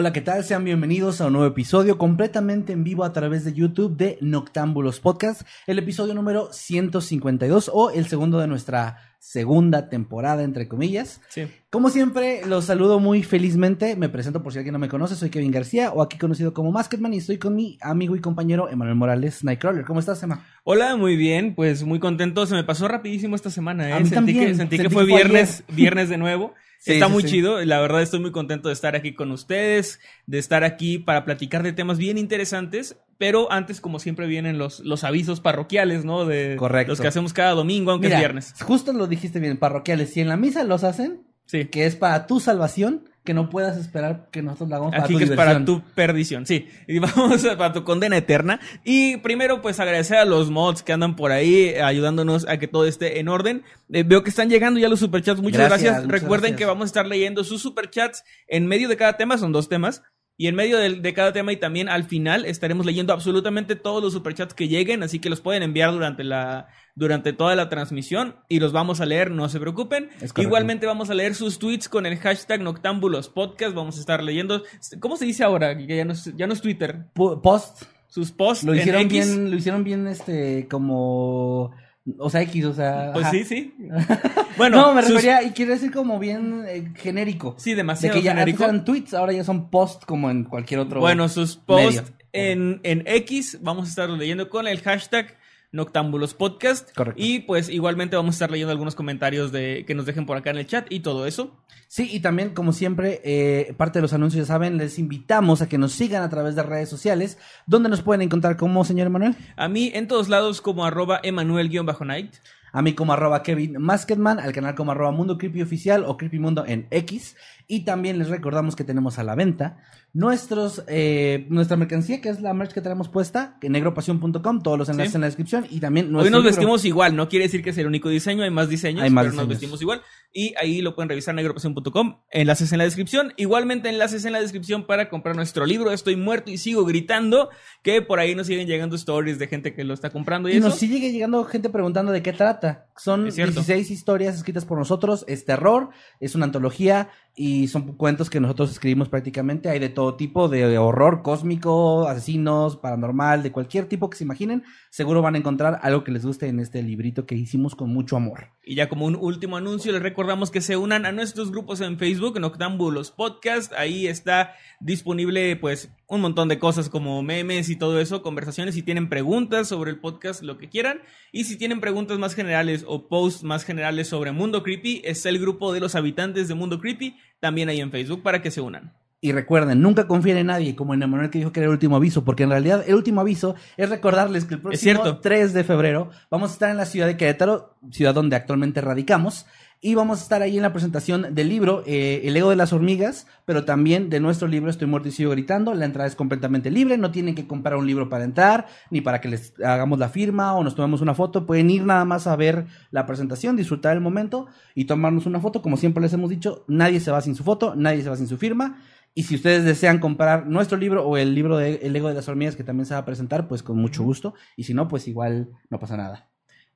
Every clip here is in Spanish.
Hola, ¿qué tal? Sean bienvenidos a un nuevo episodio completamente en vivo a través de YouTube de Noctámbulos Podcast, el episodio número 152 o el segundo de nuestra segunda temporada, entre comillas. Sí. Como siempre, los saludo muy felizmente. Me presento por si alguien no me conoce, soy Kevin García o aquí conocido como Masketman y estoy con mi amigo y compañero Emanuel Morales, Nightcrawler. ¿Cómo estás, Emma? Hola, muy bien, pues muy contento. Se me pasó rapidísimo esta semana, ¿eh? A mí sentí también. que, sentí que Sentí fue que fue viernes, viernes de nuevo. Sí, Está sí, muy sí. chido. La verdad estoy muy contento de estar aquí con ustedes, de estar aquí para platicar de temas bien interesantes. Pero antes, como siempre, vienen los, los avisos parroquiales, ¿no? De Correcto. los que hacemos cada domingo, aunque Mira, es viernes. Justo lo dijiste bien, parroquiales. Si en la misa los hacen, Sí. que es para tu salvación, que no puedas esperar que nosotros la hagamos para Aquí tu que es diversión. para tu perdición, sí. Y vamos a, para tu condena eterna. Y primero, pues agradecer a los mods que andan por ahí ayudándonos a que todo esté en orden. Eh, veo que están llegando ya los superchats. Muchas Gracias, gracias. muchas Recuerden gracias. que vamos a estar leyendo sus superchats en medio de cada tema, son dos temas. Y en medio de, de cada tema y también al final estaremos leyendo absolutamente todos los superchats que lleguen, así que los pueden enviar durante la durante toda la transmisión y los vamos a leer, no se preocupen. Igualmente vamos a leer sus tweets con el hashtag Noctámbulos Podcast, vamos a estar leyendo, ¿cómo se dice ahora? Que ya no es, ya no es Twitter, Po- Post, sus posts lo en hicieron X. bien, lo hicieron bien, este, como, o sea, X, o sea. Pues ajá. sí, sí. Bueno, no, me sus- refería, y quiere decir como bien eh, genérico. Sí, De demasiado que ya antes genérico. eran tweets, ahora ya son post como en cualquier otro. Bueno, sus posts en, en X vamos a estar leyendo con el hashtag Noctámbulos Podcast. Correcto. Y pues igualmente vamos a estar leyendo algunos comentarios de que nos dejen por acá en el chat y todo eso. Sí, y también, como siempre, eh, parte de los anuncios, ya saben, les invitamos a que nos sigan a través de redes sociales, donde nos pueden encontrar como señor Emanuel, A mí en todos lados como arroba Emanuel-Night. A mí como arroba Kevin Masketman, al canal como arroba Mundo Creepy Oficial o Creepy Mundo en X, y también les recordamos que tenemos a la venta nuestros, eh, nuestra mercancía, que es la merch que tenemos puesta, en negropasión.com, todos los enlaces Sí. en la descripción, y también Hoy nos libro. vestimos igual, no quiere decir que es el único diseño, hay más diseños, Hay más pero nos vestimos igual. Y ahí lo pueden revisar en negropasión.com, enlaces en la descripción. Igualmente enlaces en la descripción para comprar nuestro libro, Estoy muerto y sigo gritando, que por ahí nos siguen llegando stories de gente que lo está comprando y, Y eso. nos sigue llegando gente preguntando de qué trata. Son Es cierto. 16 historias escritas por nosotros. Es terror, es una antología y son cuentos que nosotros escribimos prácticamente. Hay de todo tipo, de horror cósmico, asesinos, paranormal, de cualquier tipo que se imaginen. Seguro van a encontrar algo que les guste en este librito que hicimos con mucho amor. Y ya como un último anuncio, les recordamos que se unan a nuestros grupos en Facebook, Noctámbulos Podcast. Ahí está disponible, pues, un montón de cosas como memes y todo eso, conversaciones. Si tienen preguntas sobre el podcast, lo que quieran. Y si tienen preguntas más generales o posts más generales sobre Mundo Creepy, está el grupo de los habitantes de Mundo Creepy, también ahí en Facebook, para que se unan. Y recuerden, nunca confíen en nadie, como en Emanuel que dijo que era el último aviso, porque en realidad el último aviso es recordarles que el próximo cierto. 3 de febrero vamos a estar en la ciudad de Querétaro, ciudad donde actualmente radicamos, y vamos a estar ahí en la presentación del libro eh, El ego de las hormigas, pero también de nuestro libro Estoy muerto y sigo gritando. La entrada es completamente libre, no tienen que comprar un libro para entrar, ni para que les hagamos la firma o nos tomemos una foto. Pueden ir nada más a ver la presentación, disfrutar el momento y tomarnos una foto. Como siempre les hemos dicho, nadie se va sin su foto, nadie se va sin su firma. Y si ustedes desean comprar nuestro libro o el libro de El ego de las hormigas que también se va a presentar, pues con mucho gusto. Y si no, pues igual no pasa nada.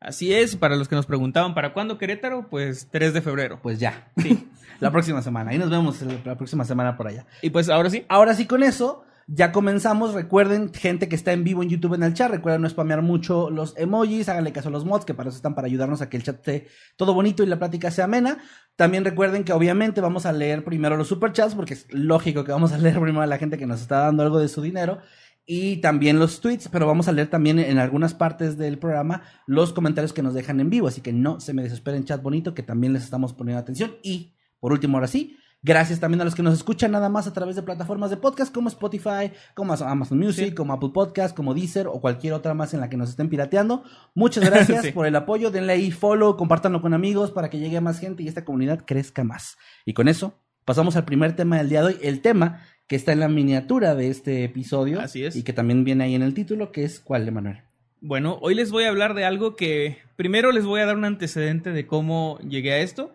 Así es, para los que nos preguntaban, ¿para cuándo Querétaro? Pues 3 de febrero. Pues ya. Sí. la próxima semana. Ahí nos vemos la próxima semana por allá. Y pues ahora sí, Ahora sí, con eso, Ya comenzamos, recuerden, gente que está en vivo en YouTube en el chat, recuerden no spamear mucho los emojis, háganle caso a los mods, que para eso están para ayudarnos a que el chat esté todo bonito y la plática sea amena. También recuerden que obviamente vamos a leer primero los superchats, porque es lógico que vamos a leer primero a la gente que nos está dando algo de su dinero y también los tweets, pero vamos a leer también en algunas partes del programa los comentarios que nos dejan en vivo, así que no se me desesperen chat bonito que también les estamos poniendo atención y por último ahora sí, gracias también a los que nos escuchan nada más a través de plataformas de podcast como Spotify, como Amazon Music, Sí. como Apple Podcast, como Deezer o cualquier otra más en la que nos estén pirateando. Muchas gracias Sí. por el apoyo, denle ahí follow, compártanlo con amigos para que llegue a más gente y esta comunidad crezca más. Y con eso pasamos al primer tema del día de hoy, el tema que está en la miniatura de este episodio. Así es. Y que también viene ahí en el título, que es ¿cuál, Emanuel? Bueno, hoy les voy a hablar de algo que primero les voy a dar un antecedente de cómo llegué a esto.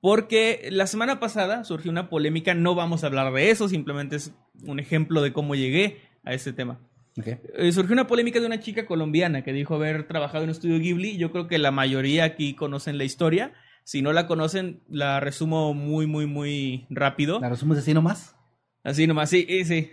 Porque la semana pasada surgió una polémica, no vamos a hablar de eso, simplemente es un ejemplo de cómo llegué a este tema. Eh, surgió una polémica de una chica colombiana que dijo haber trabajado en un estudio Ghibli. Yo creo que la mayoría aquí conocen la historia. Si no la conocen, la resumo muy, muy, muy rápido. ¿La resumes así nomás? Así nomás, sí, sí.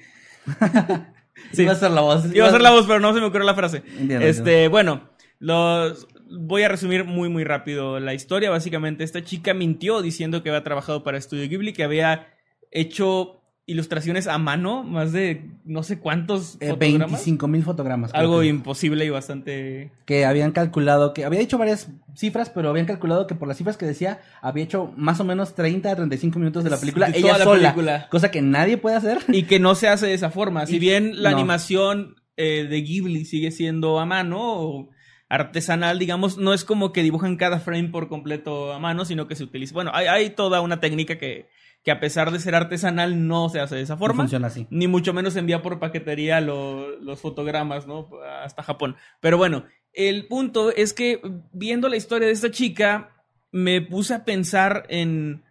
Sí. Iba a ser la voz. Iba a ser la voz, pero no se me ocurrió la frase. Entiendo, Este, bueno, los voy a resumir muy muy rápido la historia. Básicamente, esta chica mintió diciendo que había trabajado para Estudio Ghibli, que había hecho ilustraciones a mano, más de no sé cuántos Eh, fotogramas. 25 mil fotogramas. Algo que, imposible y bastante que habían calculado que había hecho varias cifras, pero habían calculado que por las cifras que decía había hecho más o menos 30 a 35 minutos de la película De ella toda la sola, película. cosa que nadie puede hacer. y que no se hace de esa forma. Si Y- bien la no. animación eh, de Ghibli sigue siendo a mano o artesanal, digamos, no es como que dibujan cada frame por completo a mano, sino que se utiliza. Bueno, hay, hay toda una técnica que, que a pesar de ser artesanal no se hace de esa No forma. funciona así. Ni mucho menos envía por paquetería lo- los fotogramas, ¿no? Hasta Japón. Pero bueno, el punto es que viendo la historia de esta chica, me puse a pensar en,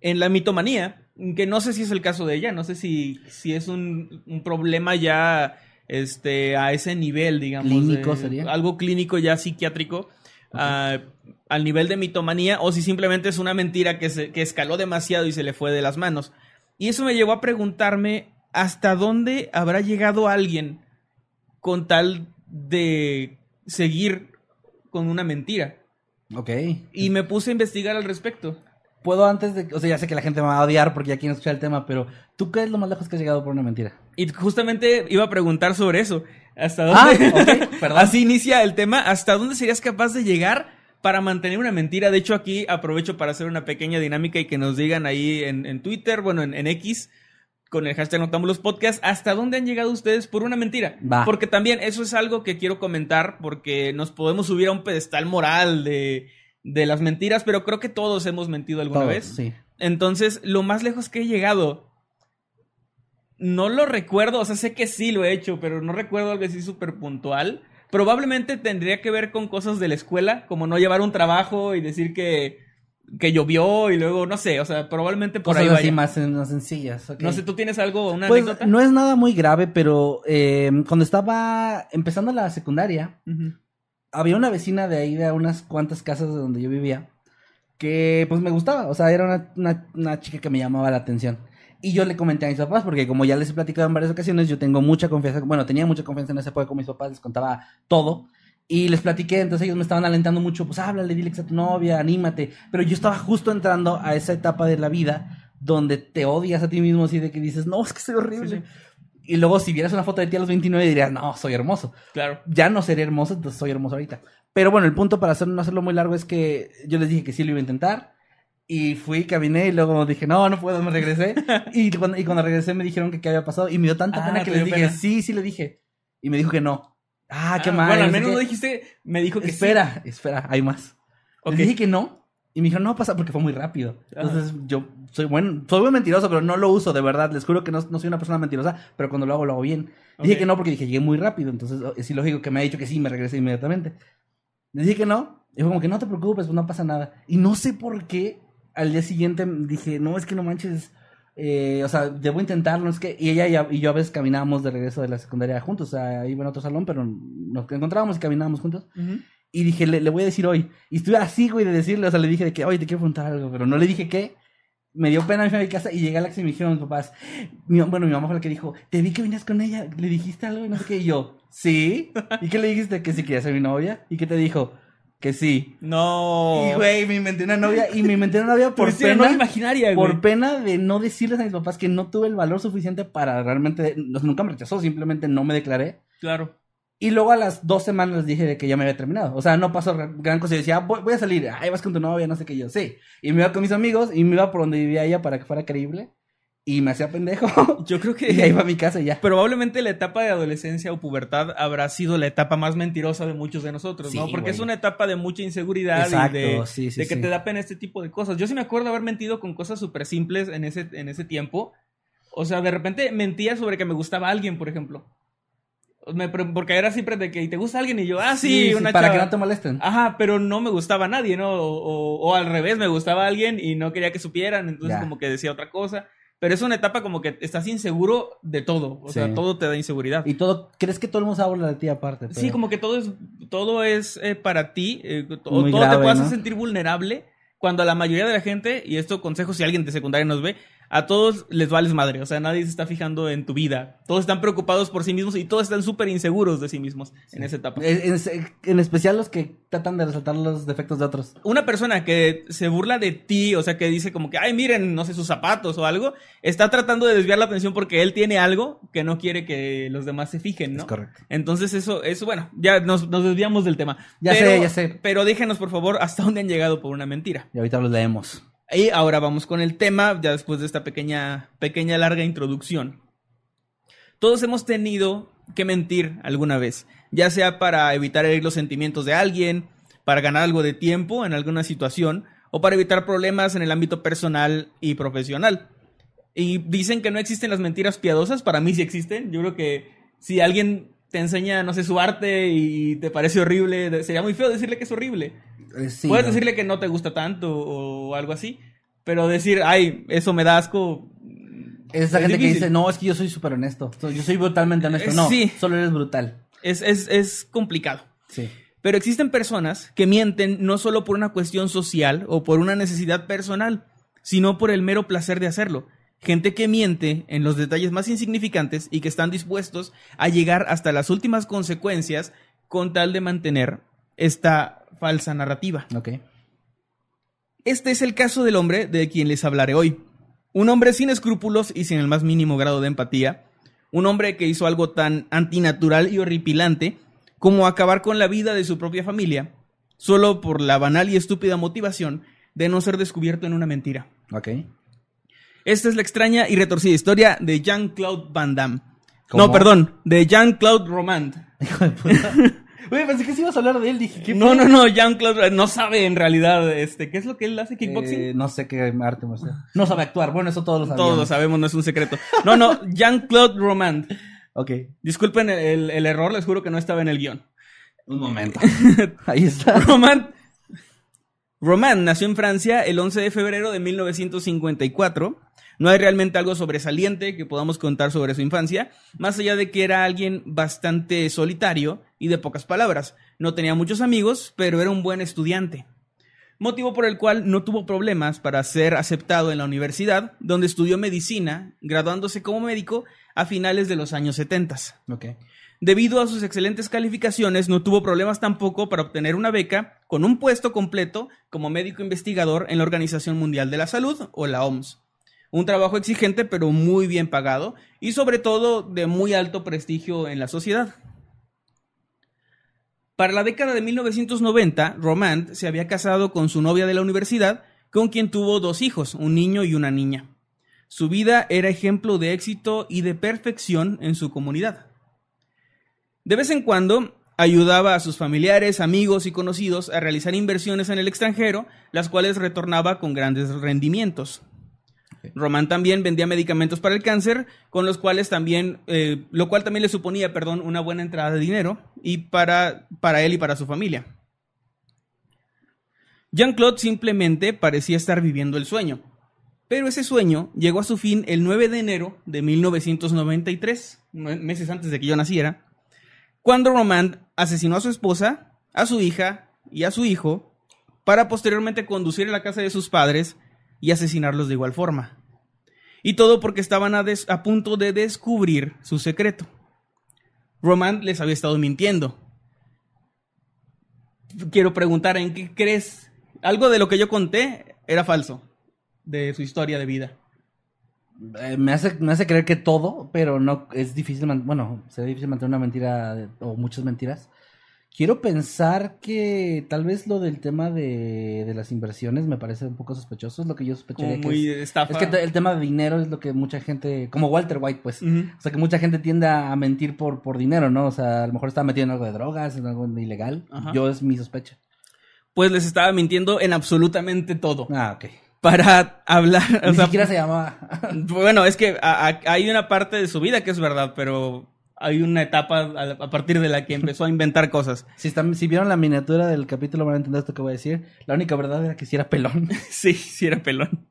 en la mitomanía, que no sé si es el caso de ella, no sé si, si es un, un problema ya este, a ese nivel, digamos. Clínico de- sería. Algo clínico ya psiquiátrico. ah, al nivel de mitomanía o si simplemente es una mentira que, se, que escaló demasiado y se le fue de las manos. Y eso me llevó a preguntarme hasta dónde habrá llegado alguien con tal de seguir con una mentira. Ok. Y me puse a investigar al respecto. Puedo antes de, o sea, ya sé que la gente me va a odiar porque ya quieren escuchar el tema, pero ¿tú qué es lo más lejos que has llegado por una mentira? Y justamente iba a preguntar sobre eso. ¿Hasta Ah, dónde? perdón. Así inicia el tema. ¿Hasta dónde serías capaz de llegar para mantener una mentira? De hecho, aquí aprovecho para hacer una pequeña dinámica y que nos digan ahí en, en Twitter, bueno, en, en X, con el hashtag Noctámbulos Podcast, ¿hasta dónde han llegado ustedes por una mentira? Va. Porque también eso es algo que quiero comentar, porque nos podemos subir a un pedestal moral de, de las mentiras, pero creo que todos hemos mentido alguna Todos, vez. Sí. Entonces, lo más lejos que he llegado, no lo recuerdo, o sea, sé que sí lo he hecho, pero no recuerdo algo así súper puntual. Probablemente tendría que ver con cosas de la escuela, como no llevar un trabajo y decir que, que llovió y luego, no sé, o sea, probablemente por Cosas ahí así vaya. más, más sencillas. No sé, ¿tú tienes algo, una Pues anécdota? no es nada muy grave, pero eh, cuando estaba empezando la secundaria. Había una vecina de ahí, de unas cuantas casas de donde yo vivía, que pues me gustaba, o sea, era una, una, una chica que me llamaba la atención. Y yo le comenté a mis papás, porque como ya les he platicado en varias ocasiones, yo tengo mucha confianza, bueno, tenía mucha confianza en ese época con mis papás, les contaba todo. Y les platiqué, entonces ellos me estaban alentando mucho, pues háblale, dile a tu novia, anímate. Pero yo estaba justo entrando a esa etapa de la vida donde te odias a ti mismo, así de que dices, no, es que soy horrible. Y luego si vieras una foto de ti a los 29 dirías, no, soy hermoso Claro. ya no seré hermoso, entonces soy hermoso ahorita. Pero bueno, el punto para hacer, no hacerlo muy largo es que yo les dije que sí lo iba a intentar. Y fui, caminé y luego dije, no, no puedo, me regresé. y, cuando, y cuando regresé me dijeron que qué había pasado. Y me dio tanta Ah, pena que les dije, pena. sí, sí le dije. Y me dijo que no. Ah, qué Ah, mal. Bueno, al menos no dijiste, me dijo que sí. espera, espera, hay más. Ok. Les dije que no. Y me dijeron, no pasa porque fue muy rápido. Ajá. Entonces yo soy bueno, soy muy mentiroso, pero no lo uso, de verdad. Les juro que no, no soy una persona mentirosa, pero cuando lo hago, lo hago bien. Dije que no porque dije, llegué muy rápido. Entonces es ilógico que me haya dicho que sí, me regresé inmediatamente. Les dije que no. Y fue como que no te preocupes, pues no pasa nada. Y no sé por qué al día siguiente dije, no, es que no manches. eh, o sea, debo intentarlo, es que... Y ella y, yo a veces caminábamos de regreso de la secundaria juntos, o sea, iba en otro salón, pero nos encontrábamos y caminábamos juntos. Y dije, le, le voy a decir hoy. Y estuve así, güey, de decirle, o sea, le dije de que, oye, te quiero preguntar algo, pero no le dije qué. me dio pena irme a mi casa y llegué a la casa y me dijeron mis papás, mi- bueno, mi mamá fue la que dijo, te vi que venías con ella, le dijiste algo y no sé qué, y yo, sí, ¿y qué le dijiste? Que sí quería ser mi novia, ¿y qué te dijo? Que sí. No. Y güey, me inventé una novia y me inventé una novia por pena, güey. por pena de no decirles a mis papás que no tuve el valor suficiente para realmente, nunca me rechazó, simplemente no me declaré. Claro. Y luego a las dos semanas dije de que ya me había terminado. O sea, no pasó gran cosa. Yo decía, "Ah, voy, voy a salir. Ahí vas con tu novia, no sé qué. Yo, sí. Y me iba con mis amigos y me iba por donde vivía ella para que fuera creíble. Y me hacía pendejo. Yo creo que y ahí va a mi casa y ya. probablemente la etapa de adolescencia o pubertad habrá sido la etapa más mentirosa de muchos de nosotros, ¿no? Porque güey. es una etapa de mucha inseguridad Exacto, y de, sí, sí, de que te da pena este tipo de cosas. Yo sí me acuerdo haber mentido con cosas súper simples en ese, en ese tiempo. O sea, de repente mentía sobre que me gustaba alguien, por ejemplo. Me porque era siempre de que ¿te gusta alguien? Y yo, ah, sí, una Para chava. que no te molesten. Ajá, pero no me gustaba a nadie, ¿no? O, o- o al revés, me gustaba alguien y no quería que supieran, entonces Ya. como que decía otra cosa. Pero es una etapa como que estás inseguro de todo, o sea, Sí. todo te da inseguridad. Y todo, ¿crees que todo el mundo habla de ti aparte? Sí, como que todo es, todo es eh, para ti, eh, to- Muy todo te puede hacer sentir vulnerable cuando a la mayoría de la gente, y esto consejo si alguien de secundaria nos ve, a todos les vales madre, o sea, nadie se está fijando en tu vida, todos están preocupados por sí mismos y todos están súper inseguros de sí mismos en esa etapa. En, en- en especial los que tratan de resaltar los defectos de otros. una persona que se burla de ti, o sea, que dice como que, ay, miren, no sé, sus zapatos o algo, está tratando de desviar la atención porque él tiene algo que no quiere que los demás se fijen, ¿no? Es correcto. Entonces eso, eso, bueno, ya nos, nos desviamos del tema. Ya Pero- sé, ya sé. Pero déjenos, por favor, hasta dónde han llegado por una mentira. Y ahorita los leemos. Y ahora vamos con el tema, ya después de esta pequeña, pequeña larga introducción. Todos hemos tenido que mentir alguna vez, ya sea para evitar herir los sentimientos de alguien, para ganar algo de tiempo en alguna situación, o para evitar problemas en el ámbito personal y profesional. Y dicen que no existen las mentiras piadosas, para mí sí existen. Yo creo que si alguien te enseña, no sé, su arte y te parece horrible, sería muy feo decirle que es horrible. Eh, sí, Puedes ¿no? decirle que no te gusta tanto o algo así, pero decir, ay, eso me da asco. Es esa es gente que dice, no, es que yo soy súper honesto. Yo soy brutalmente honesto. Eh, No, sí. solo eres brutal. Es, es, es complicado. Sí. Pero existen personas que mienten no solo por una cuestión social o por una necesidad personal, sino por el mero placer de hacerlo. Gente que miente en los detalles más insignificantes y que están dispuestos a llegar hasta las últimas consecuencias con tal de mantener esta falsa narrativa. Ok. Este es el caso del hombre de quien les hablaré hoy. Un hombre sin escrúpulos y sin el más mínimo grado de empatía. Un hombre que hizo algo tan antinatural y horripilante como acabar con la vida de su propia familia, solo por la banal y estúpida motivación de no ser descubierto en una mentira. Ok. Esta es la extraña y retorcida historia de Jean-Claude Van Damme. ¿Cómo? No, perdón, de Jean-Claude Romand. Hijo de puta. Oye, pensé que sí ibas a hablar de él. Dije, ¿qué No, no, no, Jean-Claude no sabe en realidad este, qué es lo que él hace kickboxing. Eh, no sé qué arte marcial. No sabe actuar. Bueno, eso todos lo sabemos. Todos lo sabemos, no es un secreto. No, no, Jean-Claude Romand. Ok. Disculpen el, el- el error, les juro que no estaba en el guion. Un momento. Ahí está. Romand. Romand nació en Francia el 11 de febrero de 1954. No hay realmente algo sobresaliente que podamos contar sobre su infancia, más allá de que era alguien bastante solitario y de pocas palabras. No tenía muchos amigos, pero era un buen estudiante. Motivo por el cual no tuvo problemas para ser aceptado en la universidad, donde estudió medicina, graduándose como médico a finales de los años 70. Ok. Debido a sus excelentes calificaciones, no tuvo problemas tampoco para obtener una beca con un puesto completo como médico investigador en la Organización Mundial de la Salud o la OMS. Un trabajo exigente pero muy bien pagado y sobre todo de muy alto prestigio en la sociedad. Para la década de 1990, Romand se había casado con su novia de la universidad, con quien tuvo dos hijos, un niño y una niña. Su vida era ejemplo de éxito y de perfección en su comunidad. De vez en cuando ayudaba a sus familiares, amigos y conocidos a realizar inversiones en el extranjero, las cuales retornaba con grandes rendimientos. Román también vendía medicamentos para el cáncer, con los cuales también, eh, lo cual también le suponía, perdón, una buena entrada de dinero y para, para él y para su familia. Jean-Claude simplemente parecía estar viviendo el sueño, pero ese sueño llegó a su fin el 9 de enero de 1993, nue- meses antes de que yo naciera, cuando Romand asesinó a su esposa, a su hija y a su hijo para posteriormente conducir a la casa de sus padres, y asesinarlos de igual forma. Y todo porque estaban a, des- a punto de descubrir su secreto. Roman les había estado mintiendo. Quiero preguntar, ¿en qué crees? Algo de lo que yo conté era falso de su historia de vida. Eh, me, hace, me hace creer que todo, pero no es difícil, bueno, sería difícil mantener una mentira o muchas mentiras. Quiero pensar que tal vez lo del tema de, de las inversiones me parece un poco sospechoso, es lo que yo Como sospecharía que muy es. estafa. Es que el tema de dinero es lo que mucha gente, como Walter White, pues. O sea, que mucha gente tiende a mentir por, por dinero, ¿no? O sea, a lo mejor está metido en algo de drogas, en algo de ilegal. Ajá. Yo es mi sospecha. Pues les estaba mintiendo en absolutamente todo. Ah, ok. Para hablar. o Ni sea, siquiera se llamaba. Bueno, es que a- a- hay una parte de su vida que es verdad, pero hay una etapa a, partir de la que empezó a inventar cosas. si, están, si vieron la miniatura del capítulo van a entender esto que voy a decir. La única verdad era que si era pelón. Sí, sí era pelón.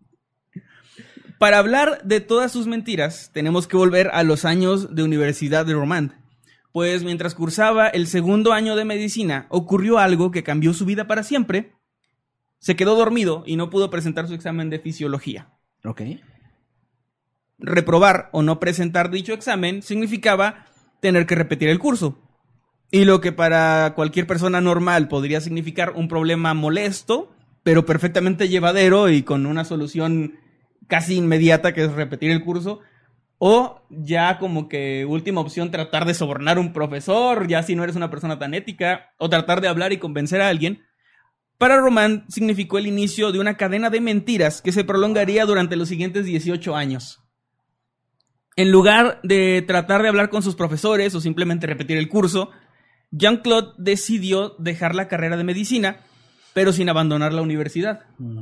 Para hablar de todas sus mentiras, tenemos que volver a los años de Universidad de Romand. Pues mientras cursaba el segundo año de medicina, ocurrió algo que cambió su vida para siempre. Se quedó dormido y no pudo presentar su examen de fisiología. ok. reprobar o no presentar dicho examen significaba tener que repetir el curso. Y lo que para cualquier persona normal podría significar un problema molesto, pero perfectamente llevadero y con una solución casi inmediata que es repetir el curso, o ya como que última opción tratar de sobornar a un profesor, ya si no eres una persona tan ética, o tratar de hablar y convencer a alguien, para Román significó el inicio de una cadena de mentiras que se prolongaría durante los siguientes 18 años. En lugar de tratar de hablar con sus profesores o simplemente repetir el curso, Jean-Claude decidió dejar la carrera de medicina, pero sin abandonar la universidad. Mm.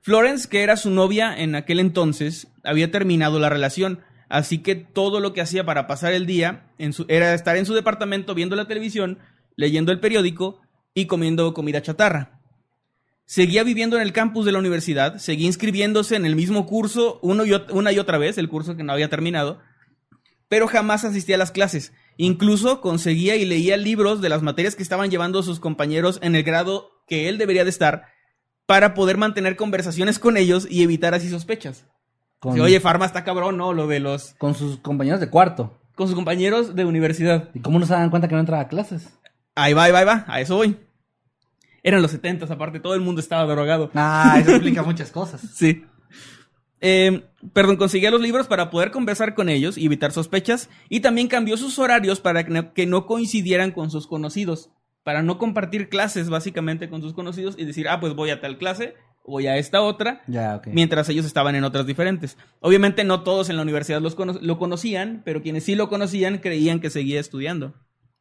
Florence, que era su novia en aquel entonces, había terminado la relación, así que todo lo que hacía para pasar el día en su- era estar en su departamento viendo la televisión, leyendo el periódico y comiendo comida chatarra. Seguía viviendo en el campus de la universidad, seguía inscribiéndose en el mismo curso uno y ot- una y otra vez, el curso que no había terminado, pero jamás asistía a las clases. Incluso conseguía y leía libros de las materias que estaban llevando sus compañeros en el grado que él debería de estar para poder mantener conversaciones con ellos y evitar así sospechas. Con, Si, Oye, Farma está cabrón, ¿no? Lo de los... con sus compañeros de cuarto. con sus compañeros de universidad. ¿Y cómo no se dan cuenta que no entraba a clases? Ahí va, ahí va, ahí va, a eso voy. Eran los setentas, aparte, todo el mundo estaba drogado. Ah, eso explica muchas cosas. Sí. Eh, perdón, conseguía los libros para poder conversar con ellos y evitar sospechas. Y también cambió sus horarios para que no, que no coincidieran con sus conocidos. Para no compartir clases, básicamente, con sus conocidos y decir, ah, pues voy a tal clase, voy a esta otra, Ya, mientras ellos estaban en otras diferentes. Obviamente no todos en la universidad los cono- lo conocían, pero quienes sí lo conocían creían que seguía estudiando.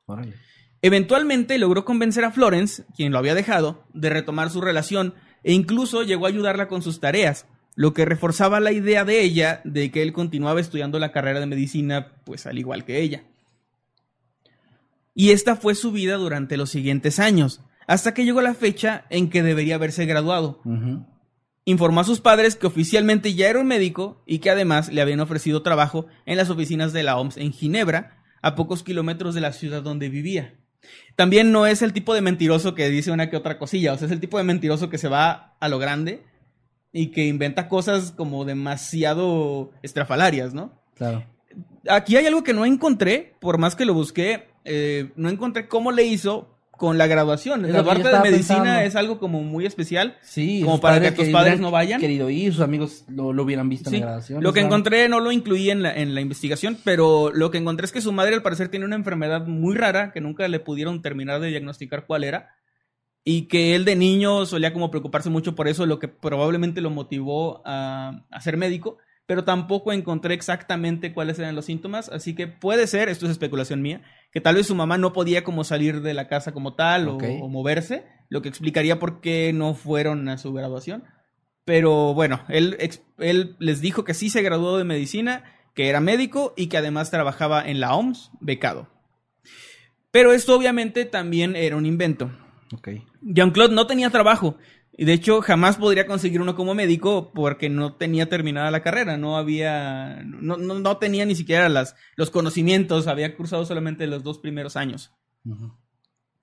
Órale. Eventualmente logró convencer a Florence, quien lo había dejado, de retomar su relación e incluso llegó a ayudarla con sus tareas, lo que reforzaba la idea de ella de que él continuaba estudiando la carrera de medicina, pues al igual que ella. Y esta fue su vida durante los siguientes años, hasta que llegó la fecha en que debería haberse graduado. Informó a sus padres que oficialmente ya era un médico y que además le habían ofrecido trabajo en las oficinas de la OMS en Ginebra, a pocos kilómetros de la ciudad donde vivía. También no es el tipo de mentiroso que dice una que otra cosilla, o sea, es el tipo de mentiroso que se va a lo grande y que inventa cosas como demasiado estrafalarias, ¿no? Claro. Aquí hay algo que no encontré, por más que lo busqué, eh, no encontré cómo le hizo con la graduación. Es parte de medicina pensando. es algo como muy especial. Sí, Como para que tus padres no vayan. querido ir, sus amigos lo, lo hubieran visto Sí, en la grabación. Lo que encontré no lo incluí en la, en la investigación, pero lo que encontré es que su madre al parecer tiene una enfermedad muy rara que nunca le pudieron terminar de diagnosticar cuál era. Y que él de niño solía como preocuparse mucho por eso, lo que probablemente lo motivó a, a ser médico, pero tampoco encontré exactamente cuáles eran los síntomas, así que puede ser, esto es especulación mía, que tal vez su mamá no podía como salir de la casa como tal o- o moverse, lo que explicaría por qué no fueron a su graduación. Pero bueno, él, él les dijo que sí se graduó de medicina, que era médico y que además trabajaba en la OMS, becado. Pero esto obviamente también era un invento. Ok. Jean-Claude no tenía trabajo y de hecho jamás podría conseguir uno como médico porque no tenía terminada la carrera, no había, no, no, no tenía ni siquiera las, los conocimientos, había cursado solamente los dos primeros años.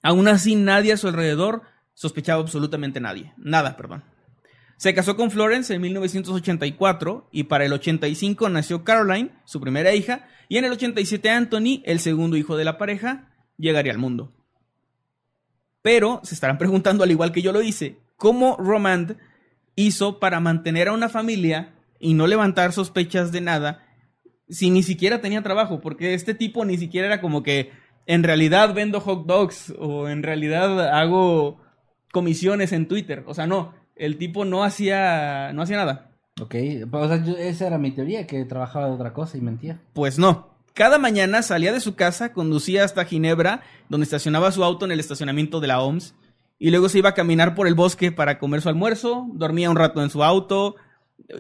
Aún así, nadie a su alrededor sospechaba absolutamente nadie. Nada, perdón. Se casó con Florence en 1984 y para el 85 nació Caroline, su primera hija, y en el 87 Anthony, el segundo hijo de la pareja, llegaría al mundo. Pero se estarán preguntando, al igual que yo lo hice, ¿cómo Romand hizo para mantener a una familia y no levantar sospechas de nada si ni siquiera tenía trabajo? Porque este tipo ni siquiera era como que en realidad vendo hot dogs o en realidad hago comisiones en Twitter. O sea, no, el tipo no hacía, no hacía nada. Ok, o sea, esa era mi teoría, que trabajaba de otra cosa y mentía. Pues no. Cada mañana salía de su casa, conducía hasta Ginebra, donde estacionaba su auto en el estacionamiento de la OMS, y luego se iba a caminar por el bosque para comer su almuerzo, dormía un rato en su auto,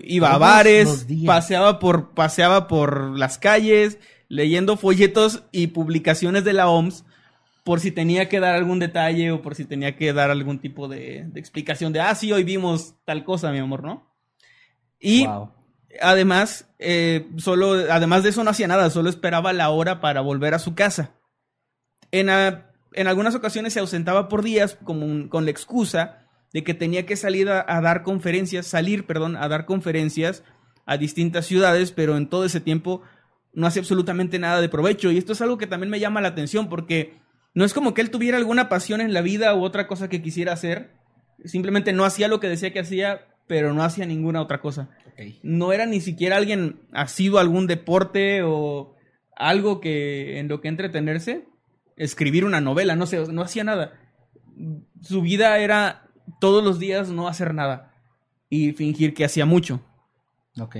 iba a bares, paseaba por, paseaba por las calles, leyendo folletos y publicaciones de la OMS por si tenía que dar algún detalle o por si tenía que dar algún tipo de, explicación de, ah, sí, hoy vimos tal cosa, mi amor, ¿no? Y además, eh, solo, además de eso no hacía nada, solo esperaba la hora para volver a su casa. En, en algunas ocasiones se ausentaba por días como con la excusa de que tenía que salir a, a dar conferencias, salir, perdón, a dar conferencias a distintas ciudades, pero en todo ese tiempo no hacía absolutamente nada de provecho. Y esto es algo que también me llama la atención porque no es como que él tuviera alguna pasión en la vida u otra cosa que quisiera hacer. Simplemente no hacía lo que decía que hacía, pero no hacía ninguna otra cosa. No era ni siquiera alguien asido a algún deporte o algo que en lo que entretenerse. Escribir una novela, no sé, no hacía nada. Su vida era todos los días no hacer nada y fingir que hacía mucho. Ok.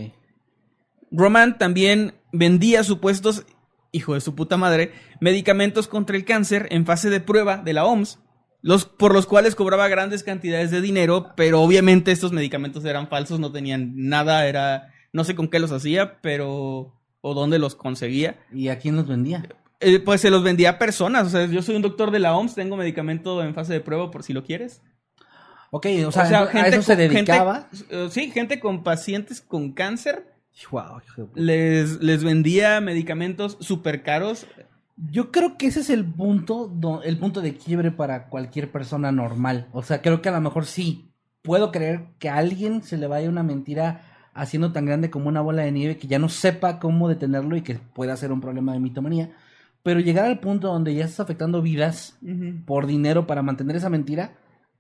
Roman también vendía supuestos hijo de su puta madre, medicamentos contra el cáncer en fase de prueba de la OMS, los, por los cuales cobraba grandes cantidades de dinero, pero obviamente estos medicamentos eran falsos, no tenían nada, era, no sé con qué los hacía, pero, o dónde los conseguía. ¿Y a quién los vendía? Eh, pues se los vendía a personas, o sea, yo soy un doctor de la OMS, tengo medicamento en fase de prueba por si lo quieres. Ok, o sea, ¿a eso se dedicaba? Eh, sí, gente con pacientes con cáncer les, les vendía medicamentos súper caros. Yo creo que ese es el punto, el punto de quiebre para cualquier persona normal. O sea, creo que a lo mejor sí. Puedo creer que a alguien se le vaya una mentira haciendo tan grande como una bola de nieve que ya no sepa cómo detenerlo y que pueda ser un problema de mitomanía. Pero llegar al punto donde ya estás afectando vidas por dinero para mantener esa mentira,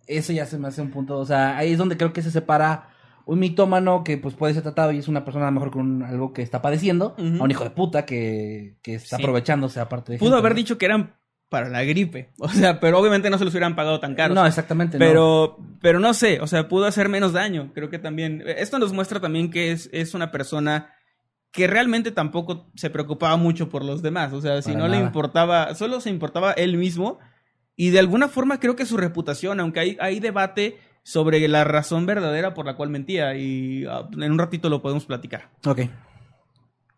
eso ya se me hace un punto. O sea, ahí es donde creo que se separa un mitómano que pues puede ser tratado y es una persona a lo mejor con algo que está padeciendo, a un hijo de puta que, que está aprovechándose aparte de... Pudo haber dicho que eran para la gripe, o sea, pero obviamente no se los hubieran pagado tan caros. No, exactamente. Pero, no. pero no sé, o sea, pudo hacer menos daño, creo que también... Esto nos muestra también que es, es una persona que realmente tampoco se preocupaba mucho por los demás, o sea, si no le importaba, solo se importaba él mismo y de alguna forma creo que su reputación, aunque hay, hay debate sobre la razón verdadera por la cual mentía y ah, en un ratito lo podemos platicar. Ok.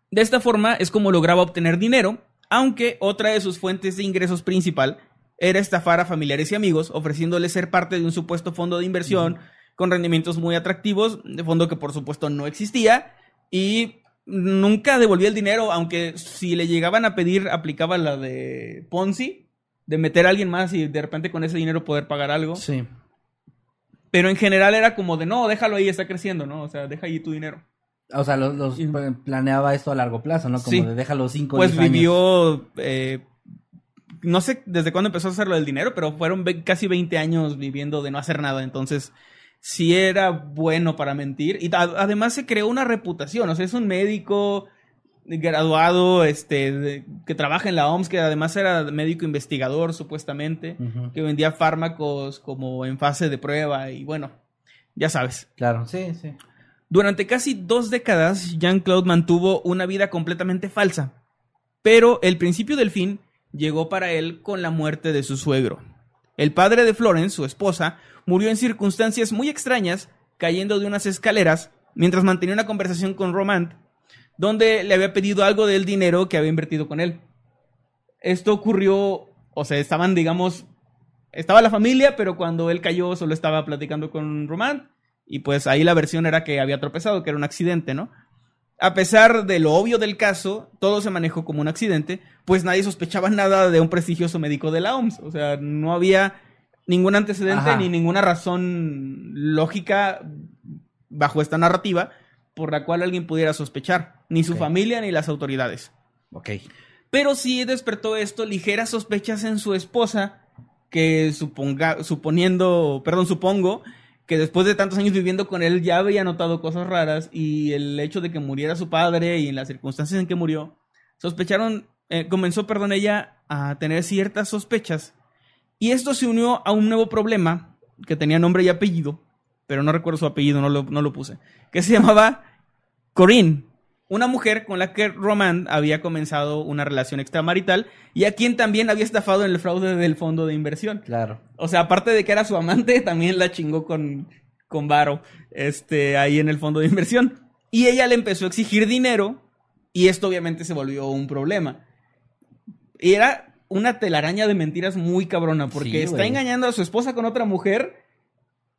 De esta forma es como lograba obtener dinero, aunque otra de sus fuentes de ingresos principal era estafar a familiares y amigos, ofreciéndoles ser parte de un supuesto fondo de inversión con rendimientos muy atractivos, de fondo que por supuesto no existía, y nunca devolvía el dinero, aunque si le llegaban a pedir aplicaba la de Ponzi, de meter a alguien más y de repente con ese dinero poder pagar algo. Sí. Pero en general era como de, no, déjalo ahí, está creciendo, ¿no? O sea, deja ahí tu dinero. O sea, los, planeaba esto a largo plazo, ¿no? Como de déjalo cinco Pues vivió, eh, no sé desde cuándo empezó a hacerlo del dinero, pero fueron casi 20 años viviendo de no hacer nada. Entonces, sí era bueno para mentir. Y además se creó una reputación. O sea, es un médico graduado, este, que trabaja en la OMS, que además era médico investigador, supuestamente, que vendía fármacos como en fase de prueba y bueno, ya sabes. Claro, sí, sí. Durante casi dos décadas, Jean-Claude mantuvo una vida completamente falsa, pero el principio del fin llegó para él con la muerte de su suegro. El padre de Florence, su esposa, murió en circunstancias muy extrañas, cayendo de unas escaleras, mientras mantenía una conversación con Romand, donde le había pedido algo del dinero que había invertido con él. Esto ocurrió, o sea, estaban, digamos, estaba la familia, pero cuando él cayó solo estaba platicando con Román y pues ahí la versión era que había tropezado, que era un accidente, ¿no? A pesar de lo obvio del caso, todo se manejó como un accidente, pues nadie sospechaba nada de un prestigioso médico de la OMS, o sea, no había ningún antecedente ni ninguna razón lógica bajo esta narrativa por la cual alguien pudiera sospechar, ni su familia ni las autoridades. Ok. Pero sí despertó esto ligeras sospechas en su esposa, que suponga, suponiendo, perdón, supongo que después de tantos años viviendo con él ya había notado cosas raras y el hecho de que muriera su padre y en las circunstancias en que murió, sospecharon, eh, comenzó, perdón, ella a tener ciertas sospechas. Y esto se unió a un nuevo problema que tenía nombre y apellido, pero no recuerdo su apellido, no lo, no lo puse, que se llamaba Corinne, una mujer con la que Roman había comenzado una relación extramarital y a quien también había estafado en el fraude del fondo de inversión. Claro. O sea, aparte de que era su amante, también la chingó con, con Varo, este, ahí en el fondo de inversión. Y ella le empezó a exigir dinero y esto obviamente se volvió un problema. Y era una telaraña de mentiras muy cabrona porque Sí, está engañando a su esposa con otra mujer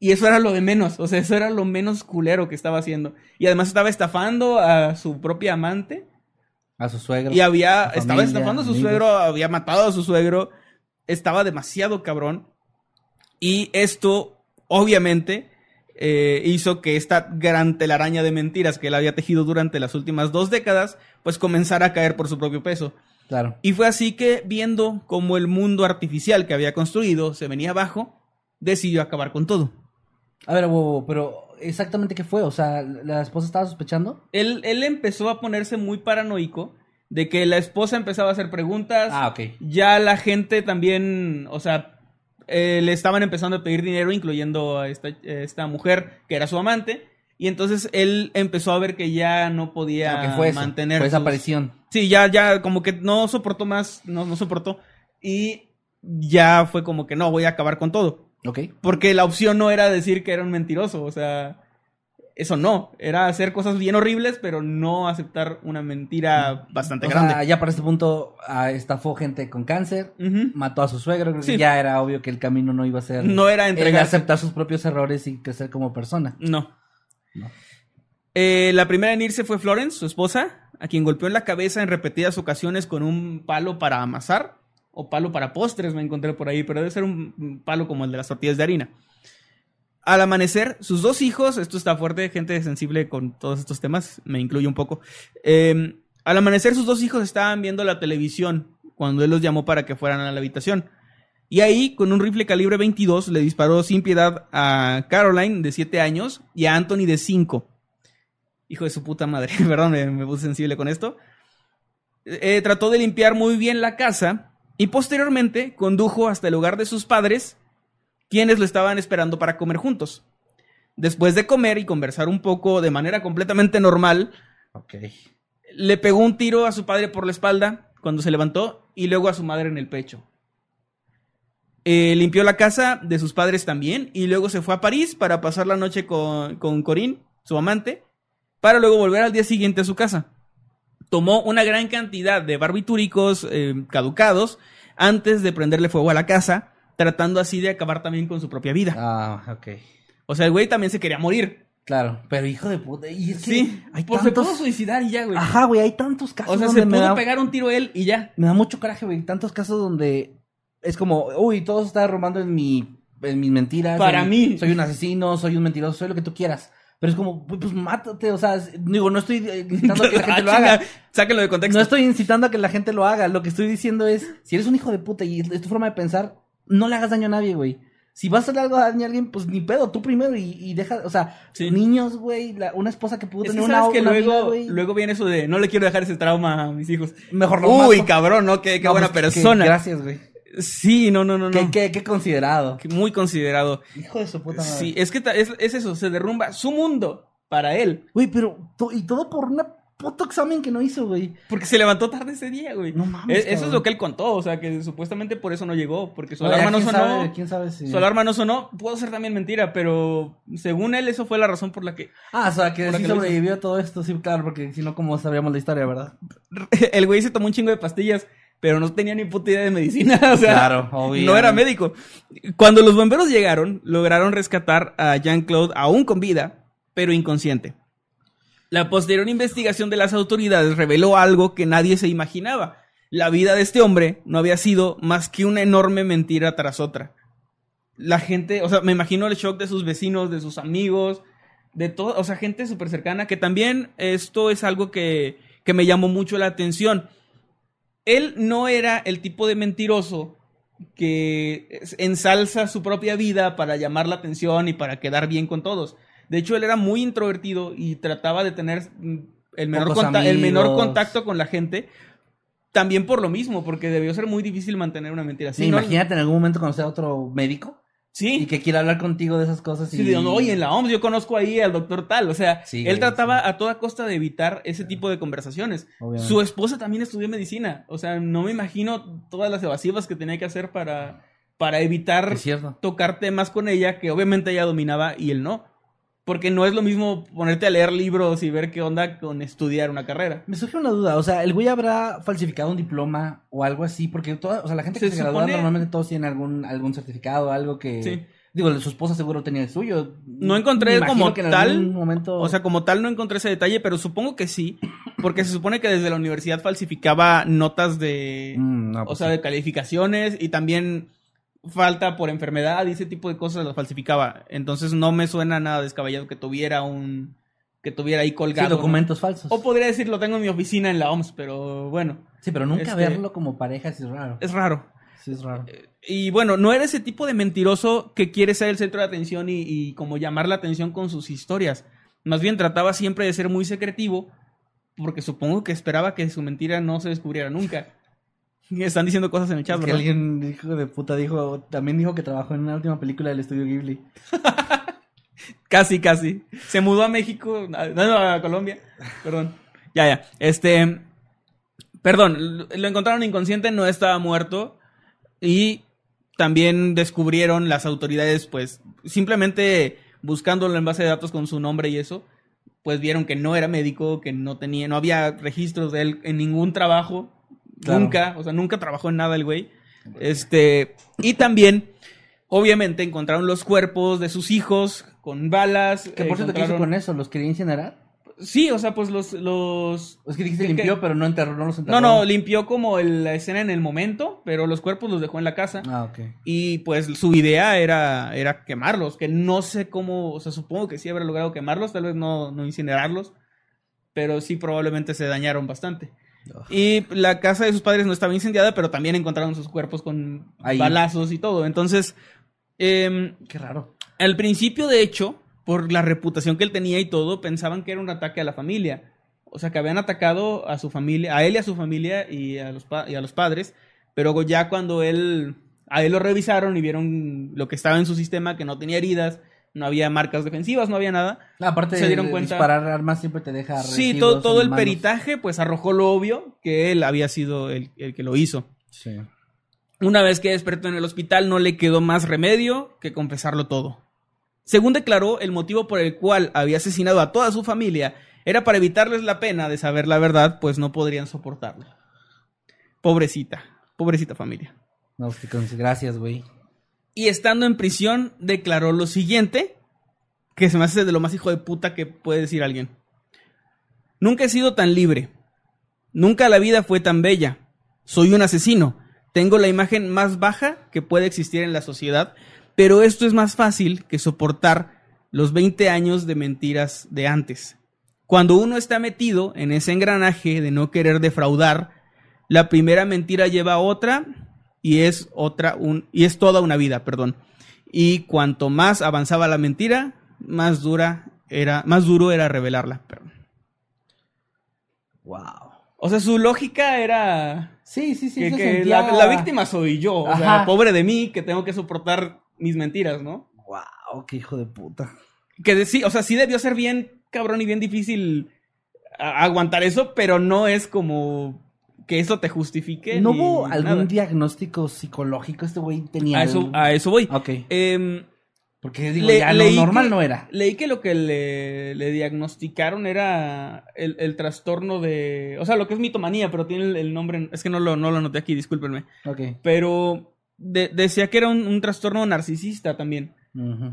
y eso era lo de menos, o sea, eso era lo menos culero que estaba haciendo. Y además estaba estafando a su propia amante. A su suegro. Y había, estaba estafando a su amigos. suegro, había matado a su suegro, estaba demasiado cabrón. Y esto, obviamente, eh, hizo que esta gran telaraña de mentiras que él había tejido durante las últimas dos décadas, pues comenzara a caer por su propio peso. Claro. Y fue así que, viendo cómo el mundo artificial que había construido se venía abajo, decidió acabar con todo. A ver, wow, wow, pero exactamente qué fue, o sea, la esposa estaba sospechando. Él, él empezó a ponerse muy paranoico de que la esposa empezaba a hacer preguntas. Ah, ok. Ya la gente también, o sea, eh, le estaban empezando a pedir dinero, incluyendo a esta, esta mujer que era su amante. Y entonces él empezó a ver que ya no podía Ah, ¿Qué fue eso? mantener. Fue esa sus- aparición. Sí, ya, ya, como que no soportó más, no, no soportó. Y ya fue como que no, voy a acabar con todo. Ok. Porque la opción no era decir que era un mentiroso, o sea, eso no, era hacer cosas bien horribles, pero no aceptar una mentira bastante O grande. sea, ya para este punto ah, estafó gente con cáncer, mató a su suegro, Sí. ya era obvio que el camino no iba a ser No era entregarse. aceptar sus propios errores y crecer como persona. No. No. Eh, la primera en irse fue Florence, su esposa, a quien golpeó en la cabeza en repetidas ocasiones con un palo para amasar o palo para postres, me encontré por ahí, pero debe ser un palo como el de las tortillas de harina. Al amanecer, sus dos hijos, esto está fuerte, gente sensible con todos estos temas, me incluye un poco. eh, al amanecer, sus dos hijos estaban viendo la televisión cuando él los llamó para que fueran a la habitación. Y ahí, con un rifle calibre 22, le disparó sin piedad a Caroline, de 7 años, y a Anthony, de 5. Hijo de su puta madre, perdón, me, me puse sensible con esto. Eh, trató de limpiar muy bien la casa y posteriormente condujo hasta el hogar de sus padres, quienes lo estaban esperando para comer juntos. Después de comer y conversar un poco de manera completamente normal, le pegó un tiro a su padre por la espalda cuando se levantó y luego a su madre en el pecho. Eh, limpió la casa de sus padres también y luego se fue a París para pasar la noche con, con Corinne, su amante, para luego volver al día siguiente a su casa. Tomó una gran cantidad de barbitúricos eh, caducados antes de prenderle fuego a la casa, tratando así de acabar también con su propia vida. Ah, ok. O sea, el güey también se quería morir. Claro, pero hijo de puta. Y es que Sí, hay pues se tantos... pudo suicidar y ya, güey. Ajá, güey, hay tantos casos O sea, donde se pudo da, pegar un tiro él y ya. me da mucho coraje, güey. Tantos casos donde es como, uy, todo se está en mi, en mis mentiras. Para en- mí. Soy un asesino, soy un mentiroso, soy lo que tú quieras. Pero es como, pues, mátate, o sea, digo, no estoy eh, incitando a que la gente Ah, lo haga. Sáquenlo de contexto. No estoy incitando a que la gente lo haga. Lo que estoy diciendo es, si eres un hijo de puta y es tu forma de pensar, no le hagas daño a nadie, güey. Si vas a hacerle algo a daño a alguien, pues ni pedo, tú primero y, y deja, o sea, Sí. niños, güey, la- una esposa que pudo Es que tener una, sabes que una luego, vida, güey, luego viene eso de no le quiero dejar ese trauma a mis hijos. mejor lo Uy, mato. cabrón, ¿no? Qué, qué No, buena pues, que- persona. gracias, güey. Sí, no, no, no, no. Qué, qué, qué considerado. Muy considerado. Hijo de su puta madre. Sí, es que es, es eso, se derrumba su mundo para él. Güey, pero, to- y todo por una puto examen que no hizo, güey. Porque se levantó tarde ese día, güey. No mames, Es- eso es lo que él contó, o sea, que supuestamente por eso no llegó, porque su No, ya alarma no sonó. sabe, quién sabe si... Su alarma no sonó, pudo ser también mentira, pero según él eso fue la razón por la que Ah, o sea, que sí que sobrevivió a todo esto, sí, claro, porque si no, ¿cómo sabríamos la historia, verdad? el güey se tomó un chingo de pastillas, pero no tenía ni puta idea de medicina, o sea, Claro, obviamente. no era médico. Cuando los bomberos llegaron, lograron rescatar a Jean-Claude aún con vida, pero inconsciente. La posterior investigación de las autoridades reveló algo que nadie se imaginaba. La vida de este hombre no había sido más que una enorme mentira tras otra. La gente, o sea, me imagino el shock de sus vecinos, de sus amigos, de todo, o sea, gente súper cercana, que también esto es algo que, que me llamó mucho la atención. Él no era el tipo de mentiroso que ensalza su propia vida para llamar la atención y para quedar bien con todos. De hecho, él era muy introvertido y trataba de tener mm, el menor, el contacto con la gente. También por lo mismo, porque debió ser muy difícil mantener una mentira así. Sí, ¿no? imagínate en algún momento conocer a otro médico Sí. y que quiera hablar contigo de esas cosas. Y... Sí, digo, oye, en la OMS yo conozco ahí al doctor tal. O sea, Sí, él trataba sí. a toda costa de evitar ese tipo de conversaciones. Obviamente. Su esposa también estudió medicina. O sea, no me imagino todas las evasivas que tenía que hacer para, para evitar tocar temas con ella que obviamente ella dominaba y él no. Porque no es lo mismo ponerte a leer libros y ver qué onda con estudiar una carrera. Me surge una duda, o sea, ¿el güey habrá falsificado un diploma o algo así? Porque toda, o sea, la gente que Se se, gradúa normalmente todos tienen algún, algún certificado, algo que... Sí. Digo, su esposa seguro tenía el suyo. No encontré como que en tal, momento... O sea, como tal no encontré ese detalle, pero supongo que sí. Porque se supone que desde la universidad falsificaba notas de... Mm, no, o pues sea, sí. de calificaciones y también falta por enfermedad y ese tipo de cosas las falsificaba. Entonces no me suena nada descabellado que tuviera un... que tuviera ahí Sí, colgado. ¿no? documentos falsos. O podría decir, lo tengo en mi oficina en la OMS, pero bueno, Sí, pero nunca este- verlo como pareja sí es raro. es raro. Sí es raro. Y bueno, no era ese tipo de mentiroso que quiere ser el centro de atención y, y como llamar la atención con sus historias. Más bien trataba siempre de ser muy secretivo, porque supongo que esperaba que su mentira no se descubriera nunca. Están diciendo cosas en el chat, Es alguien, hijo de puta, dijo... También dijo que trabajó en la última película del estudio Ghibli. Casi, casi. Se mudó a México, no, no, a Colombia. Perdón. Ya, ya. Este. Perdón, lo- lo encontraron inconsciente, no estaba muerto. Y también descubrieron las autoridades, pues, simplemente buscándolo en base de datos con su nombre y eso, pues vieron que no era médico, que no tenía, no había registros de él en ningún trabajo. Claro. Nunca, o sea, nunca trabajó en nada el güey. Este, y también, obviamente, encontraron los cuerpos de sus hijos con balas. Que por cierto, ¿qué hizo con eso? ¿Los quería incinerar? Sí, o sea, pues los, los... Es que dijiste ¿Qué- limpió, pero no enterró, no los enterró. No, no, limpió como el- la escena en el momento, pero los cuerpos los dejó en la casa. Ah, ok. Y pues su idea era, era quemarlos, que no sé cómo, o sea, supongo que sí habrá logrado quemarlos, tal vez no, no incinerarlos, pero sí probablemente se dañaron bastante. Y la casa de sus padres no estaba incendiada, pero también encontraron sus cuerpos con Ahí. balazos y todo. Entonces, em, Qué raro. al principio, de hecho, por la reputación que él tenía y todo, pensaban que era un ataque a la familia. O sea, que habían atacado a su familia, a él y a su familia y a los, pa- y a los padres. Pero ya cuando él, a él lo revisaron y vieron lo que estaba en su sistema, que no tenía heridas, no había marcas defensivas, no había nada. Aparte, Se dieron de cuenta- disparar armas siempre te deja Sí, todo, todo el peritaje pues arrojó lo obvio, que él había sido el, el que lo hizo. Sí. Una vez que despertó en el hospital no le quedó más remedio que confesarlo todo. Según declaró, el motivo por el cual había asesinado a toda su familia era para evitarles la pena de saber la verdad, pues no podrían soportarlo. Pobrecita, pobrecita familia. No, pues, gracias, güey. Y estando en prisión, declaró lo siguiente, que se me hace de lo más hijo de puta que puede decir alguien. Nunca he sido tan libre. Nunca la vida fue tan bella. Soy un asesino. Tengo la imagen más baja que puede existir en la sociedad, pero esto es más fácil que soportar los 20 años de mentiras de antes. Cuando uno está metido en ese engranaje de no querer defraudar, la primera mentira lleva a otra y es otra un, y es toda una vida, perdón. Y cuanto más avanzaba la mentira, más dura era, más duro era revelarla. perdón. Wow. O sea, su lógica era Sí, sí, sí. que, se que sentía- la, la víctima soy yo, o sea, pobre de mí que tengo que soportar mis mentiras, ¿no? Wow, qué hijo de puta. Que de- sí, o sea, sí debió ser bien cabrón y bien difícil aguantar eso, pero no es como que eso te justifique. ¿No hubo algún nada. diagnóstico psicológico? Este güey tenía. A eso, a eso voy. Ok. Em, Porque digo, Le- ya lo normal que- no era. Leí que lo que le, le diagnosticaron era el, el trastorno de. O sea, lo que es mitomanía, pero tiene el, el nombre. Es que no lo, no lo anoté aquí, discúlpenme. Ok. Pero de- decía que era un, un trastorno narcisista también.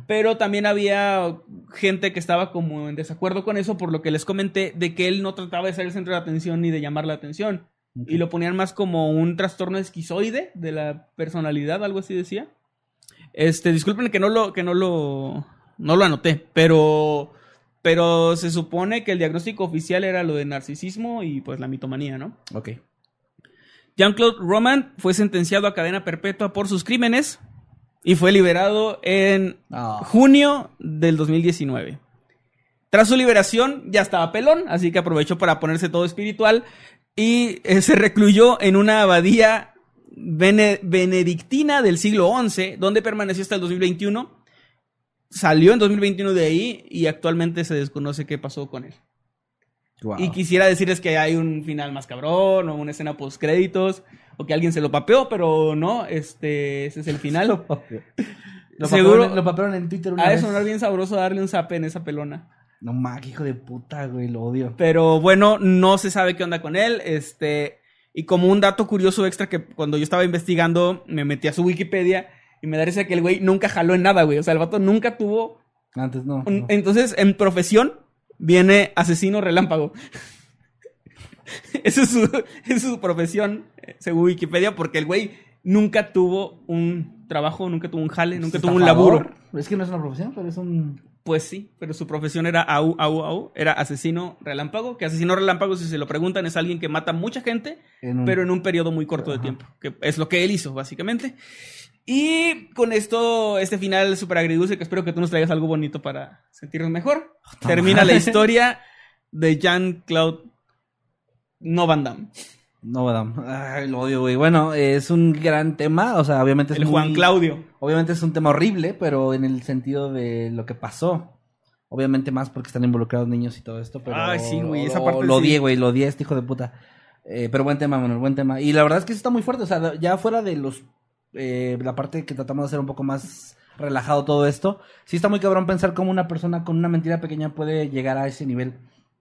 Pero también había gente que estaba como en desacuerdo con eso, por lo que les comenté, de que él no trataba de ser el centro de atención ni de llamar la atención. Y lo ponían más como un trastorno esquizoide de la personalidad, algo así decía. Este, disculpen que no lo, que no lo, no lo anoté, pero Pero se supone que el diagnóstico oficial era lo de narcisismo y pues la mitomanía, ¿no? Ok. Jean-Claude Roman fue sentenciado a cadena perpetua por sus crímenes y fue liberado en Ah. junio del 2019. Tras su liberación ya estaba pelón, así que aprovechó para ponerse todo espiritual y eh, se recluyó en una abadía bene- benedictina del siglo XI, donde permaneció hasta el 2021. Salió en 2021 de ahí y actualmente se desconoce qué pasó con él. Wow. Y quisiera decirles que hay un final más cabrón o una escena post créditos o que alguien se lo papeó, pero no, este, ese es el final. Lo Seguro- papearon, lo papearon en Twitter una Ha de vez. sonar bien sabroso darle un zape en esa pelona. No mames, hijo de puta, güey, lo odio. Pero bueno, no se sabe qué onda con él. Este, y como un dato curioso extra que cuando yo estaba investigando, me metí a su Wikipedia y me da risa que el güey nunca jaló en nada, güey. O sea, el vato nunca tuvo. Antes no. un- no. Entonces, en profesión, viene asesino relámpago. Esa es su, esa es su profesión, según Wikipedia, porque el güey nunca tuvo un trabajo, nunca tuvo un jale, nunca tuvo un laburo. Es que no es una profesión, pero es un. Pues sí, pero su profesión era au, au, au, era asesino relámpago, que asesino relámpago, si se lo preguntan, es alguien que mata mucha gente, En un... pero en un periodo muy corto de tiempo, que es lo que él hizo, básicamente. Y con esto, este final súper agridulce, que espero que tú nos traigas algo bonito para sentirnos mejor, Puta termina la historia de Jean-Claude No Van Damme, No. Ay, lo odio, güey. Bueno, es un gran tema. O sea, obviamente es el muy- Juan Claudio. Obviamente es un tema horrible, pero en el sentido de lo que pasó. Obviamente más porque están involucrados niños y todo esto, pero... Ay, sí, güey, esa lo- parte Lo sí. odié, güey, lo odié a este hijo de puta. Eh, pero buen tema, Manuel, buen tema. Y la verdad es que sí está muy fuerte, o sea, ya fuera de los... eh, la parte que tratamos de hacer un poco más relajado todo esto, sí está muy cabrón pensar cómo una persona con una mentira pequeña puede llegar a ese nivel.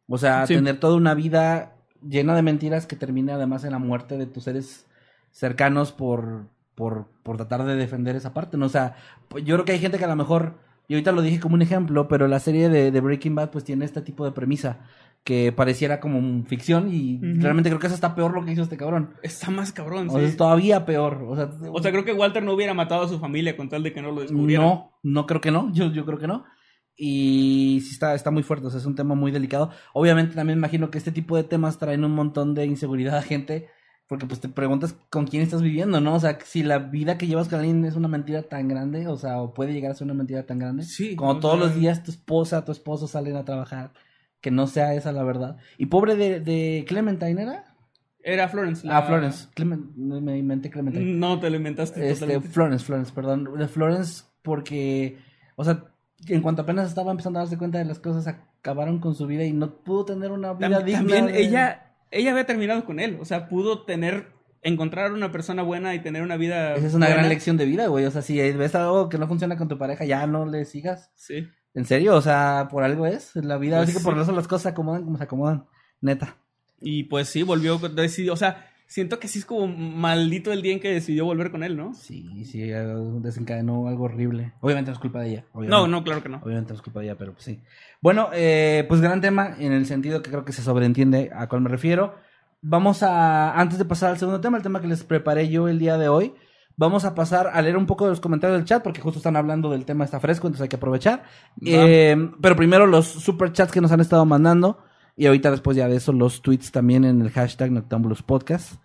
O sea, Sí. tener toda una vida llena de mentiras que termine además en la muerte de tus seres cercanos por, por, por tratar de defender esa parte, ¿no? O sea, pues, yo creo que hay gente que a lo mejor, y ahorita lo dije como un ejemplo, pero la serie de, de Breaking Bad pues tiene este tipo de premisa que pareciera como un ficción y realmente creo que eso está peor lo que hizo este cabrón. Está más cabrón, O sea, es todavía peor. O sea, O sea, creo que Walter no hubiera matado a su familia con tal de que no lo descubrieran. no, no creo que no, yo, yo creo que no. Y sí está, está muy fuerte, o sea, es un tema muy delicado. Obviamente también imagino que este tipo de temas traen un montón de inseguridad a gente, porque pues te preguntas con quién estás viviendo, ¿no? O sea, si la vida que llevas con alguien es una mentira tan grande, o sea, o puede llegar a ser una mentira tan grande. Sí, Como todos sea- los días tu esposa, tu esposo salen a trabajar, que no sea esa la verdad. Y pobre de, de Clementine, ¿era? Era Florence. la- Ah, Florence. Clement, me inventé Clementine. No, te lo inventaste Este, totalmente. Florence, Florence, perdón. De Florence, porque, o sea, en cuanto apenas estaba empezando a darse cuenta de las cosas, acabaron con su vida y no pudo tener una vida Tam- digna. También de- ella, ella había terminado con él. O sea, pudo tener, encontrar una persona buena y tener una vida. Esa es una buena. gran lección de vida, güey. O sea, si ves algo que no funciona con tu pareja, ya no le sigas. Sí. En serio, o sea, por algo es. La vida, Pues así que por sí. eso las cosas se acomodan como se acomodan. Neta. Y pues sí, volvió, decidió, o sea, siento que sí es como maldito el día en que decidió volver con él, ¿no? Sí, sí, desencadenó algo horrible. Obviamente no es culpa de ella. No, no, claro que no. Obviamente no es culpa de ella, pero pues sí. Bueno, eh, pues gran tema en el sentido que creo que se sobreentiende a cuál me refiero. Vamos a, antes de pasar al segundo tema, el tema que les preparé yo el día de hoy, vamos a pasar a leer un poco de los comentarios del chat porque justo están hablando del tema, está fresco, entonces hay que aprovechar. Eh, pero primero los super chats que nos han estado mandando y ahorita después ya de eso los tweets también en el hashtag Noctambulos Podcast.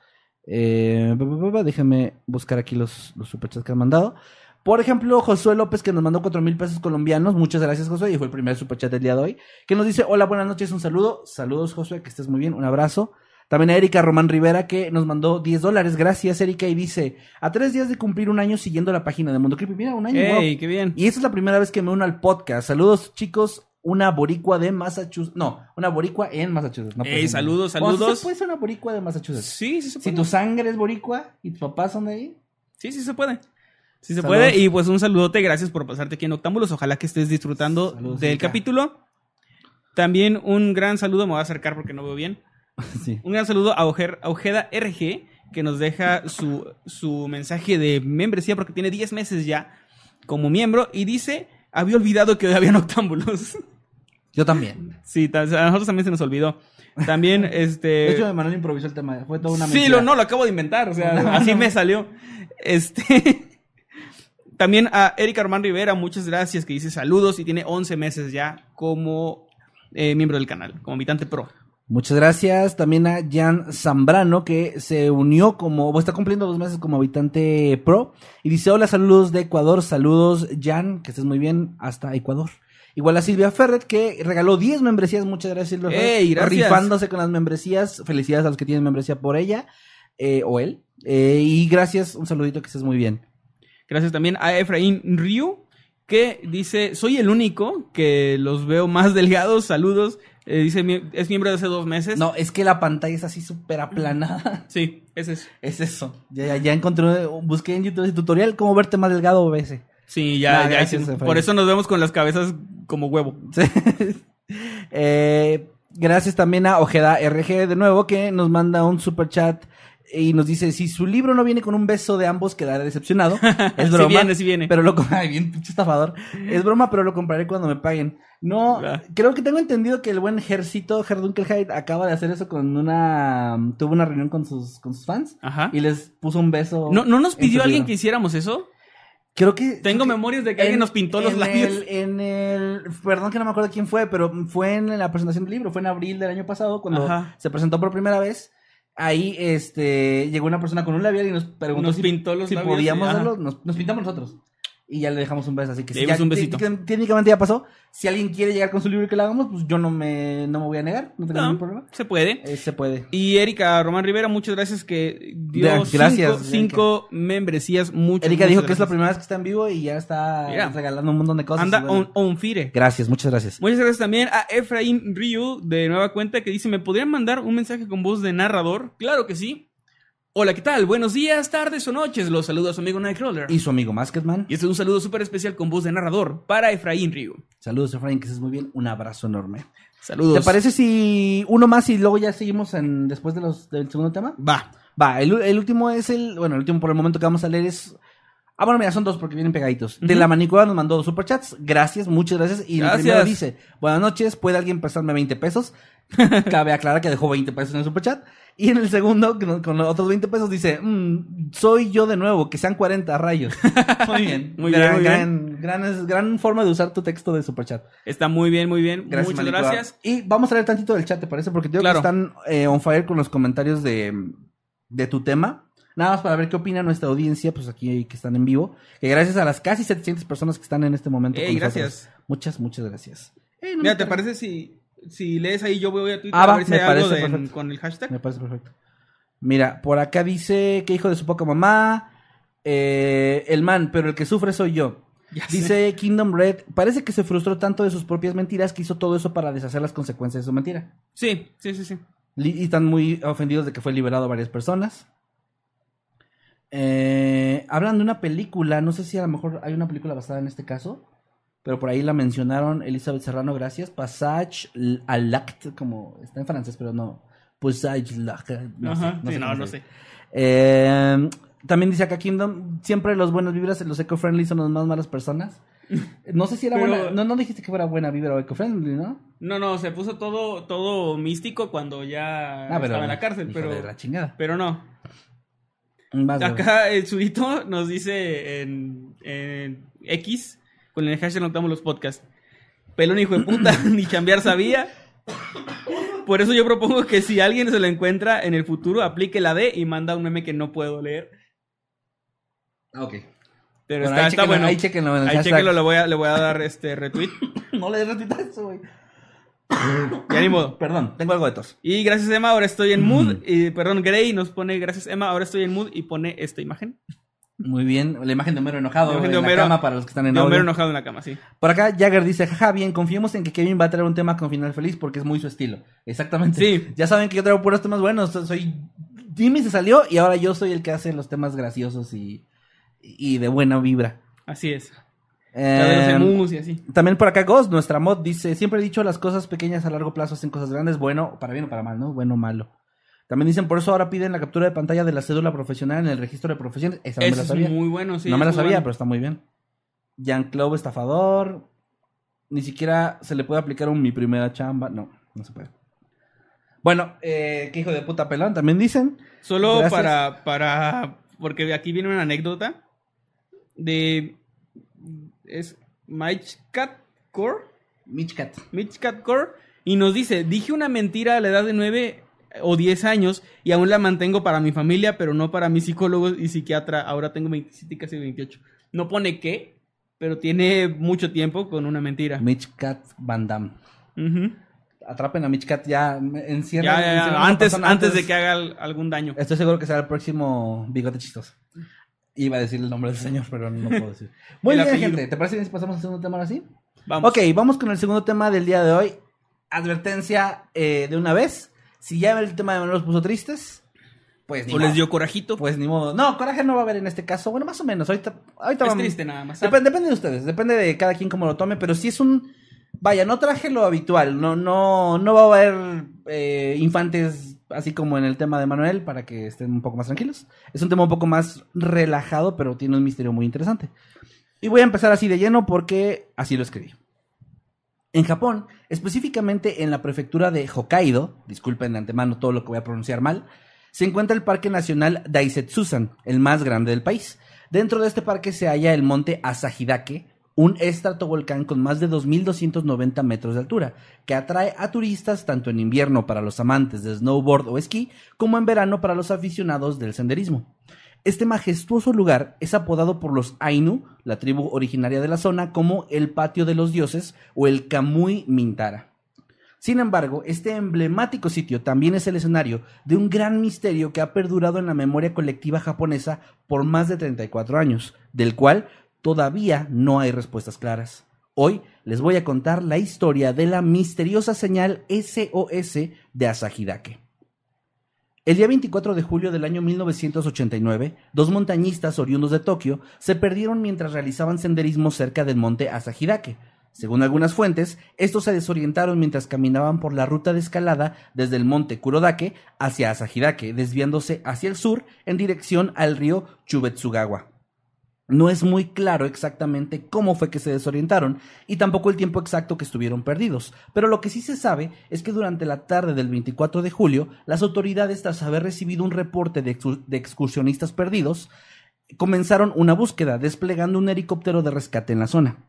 Eh, déjenme buscar aquí los, los superchats que han mandado. Por ejemplo, Josué López que nos mandó cuatro mil pesos colombianos. Muchas gracias, Josué. Y fue el primer superchat del día de hoy. Que nos dice, hola, buenas noches, un saludo. Saludos, Josué, que estés muy bien. Un abrazo. También a Erika Román Rivera que nos mandó 10 dólares. Gracias, Erika. Y dice, a tres días de cumplir un año siguiendo la página de Mundo Creepy. Mira, un año. ¡Ey, wow. qué bien! Y esta es la primera vez que me uno al podcast. Saludos, chicos. Una boricua de Massachusetts. No, una boricua en Massachusetts. No Ey, saludos, O saludos. ¿sí puede ser una boricua de Massachusetts. Sí, sí se Si puede. tu sangre es boricua y tus papás son de ahí. Sí, sí se puede. Sí se Saludos. puede. Y pues un saludote, gracias por pasarte aquí en Octámbulos. Ojalá que estés disfrutando Saludos, del capítulo. También un gran saludo, me voy a acercar porque no veo bien. Sí. Un gran saludo a, Ojer- a Ojeda RG, que nos deja su, su mensaje de membresía porque tiene 10 meses ya como miembro y dice, había olvidado que hoy había Octámbulos. Yo también. sí, a nosotros también se nos olvidó. También, este... De hecho, Manuel improvisó el tema. Fue toda una Sí, mentira. lo, no, lo acabo de inventar, o sea, así me salió. Este. También a Erika Armán Rivera, muchas gracias, que dice saludos y tiene 11 meses ya como eh, miembro del canal, como habitante pro. Muchas gracias también a Jan Zambrano que se unió como, o está cumpliendo dos meses como habitante pro y dice hola saludos de Ecuador, saludos Jan, que estés muy bien hasta Ecuador. Igual a Silvia Ferret que regaló 10 membresías, muchas gracias Silvia Ferret, ¡Ey, gracias! rifándose con las membresías, felicidades a los que tienen membresía por ella eh, o él Eh, y gracias, un saludito que estés muy bien. Gracias también a Efraín Ryu, que dice, soy el único que los veo más delgados, saludos. Eh, dice, "Mi- es miembro de hace dos meses. No, es que la pantalla es así súper aplanada. Sí, es. es eso. Ya, ya, ya encontré, busqué en YouTube ese tutorial cómo verte más delgado o ese. Sí, ya, No, ya hicimos-. Por eso nos vemos con las cabezas como huevo. Sí. Eh, gracias también a Ojeda RG de nuevo que nos manda un super chat y nos dice si su libro no viene con un beso de ambos quedaré decepcionado. Es Sí broma. viene, sí viene. Pero lo ay, bien pinche estafador. Es broma, pero lo compraré cuando me paguen. No, creo que tengo entendido que el buen Hercito Herdunkelheit acaba de hacer eso con una tuvo una reunión con sus con sus fans Ajá. y les puso un beso. ¿No, ¿No nos pidió alguien que hiciéramos eso? Creo que. Tengo creo memorias de que alguien nos pintó los en labios. el- en el. Perdón que no me acuerdo quién fue, pero fue en la presentación del libro. Fue en abril del año pasado, cuando Ajá. se presentó por primera vez. Ahí este llegó una persona con un labial y nos preguntó Nos si, pintó los si labios, podíamos hacerlo. Nos, nos pintamos nosotros. Y ya le dejamos un beso. Así que Le si ya- un besito. té- Técnicamente ya pasó. Si alguien quiere llegar con su libro y que lo hagamos, pues yo no me, no me voy a negar. No tengo No, ningún problema. se puede. Eh, se puede. Y Erika Román Rivera, muchas gracias que dio Ya, gracias, cinco, cinco membresías. Muchas, Erika muchas dijo que es la primera vez que está en vivo y ya está regalando un montón de cosas. Anda bueno. on, on fire. Gracias, muchas gracias. Muchas gracias también a Efraín Ryu de Nueva Cuenta que dice, ¿me podrían mandar un mensaje con voz de narrador? Claro que sí. Hola, ¿qué tal? Buenos días, tardes o noches. Los saluda su amigo Nightcrawler. Y su amigo Masketman. Y este es un saludo súper especial con voz de narrador para Efraín Ryu. Saludos, Efraín, que estés muy bien. Un abrazo enorme. Saludos. ¿Te parece si uno más y luego ya seguimos en, después de los, del segundo tema? Va. Va, el, el último es el. Bueno, el último por el momento que vamos a leer es. Ah, bueno, mira, son dos porque vienen pegaditos. De la manicueva nos mandó dos superchats. Gracias, muchas gracias. Y Gracias. el primero dice: Buenas noches, ¿puede alguien prestarme 20 pesos? Cabe aclarar que dejó 20 pesos en el superchat. Y en el segundo, con, los otros 20 pesos, dice: "Mm, Soy yo de nuevo, que sean 40 rayos. Muy bien. Muy bien, gran, gran, gran, forma de usar tu texto de superchat. Está muy bien, muy bien. Gracias, Muchas gracias. Y vamos a leer tantito del chat, ¿te parece? Porque creo Claro. que están eh, on fire con los comentarios de, de tu tema. Nada más para ver qué opina nuestra audiencia, pues aquí que están en vivo. Que gracias a las casi 700 personas que están en este momento. Ey, con nosotros. gracias. Muchas, muchas gracias. Ey, no Mira, ¿te parece si, si lees ahí? Yo voy a Twitter Ah, a ver si me hay algo de- con el hashtag. Me parece perfecto. Mira, por acá dice que hijo de su poca mamá. eh, el man, pero el que sufre soy yo. Ya sé. Dice Kingdom Red, parece que se frustró tanto de sus propias mentiras que hizo todo eso para deshacer las consecuencias de su mentira. Sí, sí, sí, sí. Y están muy ofendidos de que fue liberado a varias personas. Eh, hablan de una película, no sé si a lo mejor hay una película basada en este caso, pero por ahí la mencionaron Elizabeth Serrano, gracias. Passage à l'acte, como está en francés, pero no. Passage l'acte. No sé, no sí, sé no, sé. Eh, también dice acá Kingdom, siempre los buenos vibras, los eco-friendly son las más malas personas. No sé si era Pero- buena, no, no dijiste que fuera buena vibra o eco-friendly, ¿no? No, no, se puso todo, todo místico cuando ya Ah, pero- estaba en la cárcel, pero, de la chingada. pero no. Vas. Acá el Zurito nos dice en, en X, con el hashtag notamos los podcasts. Pelón hijo de puta, ni chambear sabía. Por eso yo propongo que si alguien se lo encuentra en el futuro, aplique la D y manda un meme que no puedo leer. Ah, Ok. Pero Bueno, está, ahí está chéquenlo, bueno. ahí chéquenlo en el Ahí hashtag. chéquenlo, le voy a, le voy a dar este retweet. No le des retweet a eso, güey. Ya ni modo. Perdón, tengo algo de tos. Y gracias Emma, ahora estoy en mood. Mm. Y, perdón, Gray nos pone, gracias Emma, ahora estoy en mood y pone esta imagen. Muy bien, la imagen de Homero enojado La en de Homero- la cama para los que están en De. Homero enojado en la cama, sí. Por acá Jagger dice, jaja, bien, confiemos en que Kevin va a traer un tema con final feliz porque es muy su estilo. Exactamente. Sí. Ya saben que yo traigo puros temas buenos. Soy Jimmy se salió y ahora yo soy el que hace los temas graciosos y, y de buena vibra. Así es. La los y así. También por acá Ghost, nuestra mod, dice, siempre he dicho las cosas pequeñas a largo plazo hacen cosas grandes, bueno, para bien o para mal, ¿no? Bueno o malo. También dicen, por eso ahora piden la captura de pantalla de la cédula profesional en el registro de profesiones. Esa no me Eso la es sabía. muy bueno, sí. no me la es sabía, bueno. pero está muy bien. Jean-Claude estafador. Ni siquiera se le puede aplicar un mi primera chamba. No, no se puede. Bueno, eh, qué hijo de puta pelón, también dicen. Solo Gracias. para, para, porque aquí viene una anécdota de, es Mitch Cat Core, Mitch Cat. Mitch Cat Core Y nos dice, dije una mentira a la edad de 9 o 10 años y aún la mantengo para mi familia, pero no para mis psicólogos y psiquiatra. Ahora tengo 27 y casi 28. No pone qué, pero tiene mucho tiempo con una mentira. Mitch Cat Van Damme. Atrapen a Mitch Cat ya, encierran. Ya, ya, ya, encierran a una Antes, persona antes de que haga al- algún daño. Estoy seguro que será el próximo bigote chistoso. Iba a decir el nombre del señor, pero no puedo decir. Muy bien, apellido. gente. ¿Te parece bien si pasamos al segundo tema ahora sí? Vamos. Ok, vamos con el segundo tema del día de hoy. Advertencia eh, de una vez. Si ya el tema de Manuel los puso tristes, pues ni ¿O les dio corajito? Pues ni modo. No, coraje no va a haber en este caso. Bueno, más o menos. Ahorita, ahorita es vamos- triste nada más. Dep- depende de ustedes, depende de cada quien cómo lo tome, pero si es un... Vaya, no traje lo habitual, no, no, no va a haber eh, infantes así como en el tema de Manuel para que estén un poco más tranquilos. Es un tema un poco más relajado, pero tiene un misterio muy interesante. Y voy a empezar así de lleno porque así lo escribí. En Japón, específicamente en la prefectura de Hokkaido, disculpen de antemano todo lo que voy a pronunciar mal, se encuentra el Parque Nacional Daisetsusan, el más grande del país. Dentro de este parque se halla el monte Asahidake, un estratovolcán con más de 2.290 metros de altura, que atrae a turistas tanto en invierno para los amantes de snowboard o esquí, como en verano para los aficionados del senderismo. Este majestuoso lugar es apodado por los Ainu, la tribu originaria de la zona, como el Patio de los Dioses o el Kamui Mintara. Sin embargo, este emblemático sitio también es el escenario de un gran misterio que ha perdurado en la memoria colectiva japonesa por más de 34 años, del cual todavía no hay respuestas claras. Hoy les voy a contar la historia de la misteriosa señal SOS de Asahidake. El día 24 de julio del año 1989, dos montañistas oriundos de Tokio se perdieron mientras realizaban senderismo cerca del monte Asahidake. Según algunas fuentes, estos se desorientaron mientras caminaban por la ruta de escalada desde el monte Kurodake hacia Asahidake, desviándose hacia el sur en dirección al río Chubetsugawa. No es muy claro exactamente cómo fue que se desorientaron y tampoco el tiempo exacto que estuvieron perdidos, pero lo que sí se sabe es que durante la tarde del 24 de julio, las autoridades, tras haber recibido un reporte de, excu- de excursionistas perdidos, comenzaron una búsqueda desplegando un helicóptero de rescate en la zona.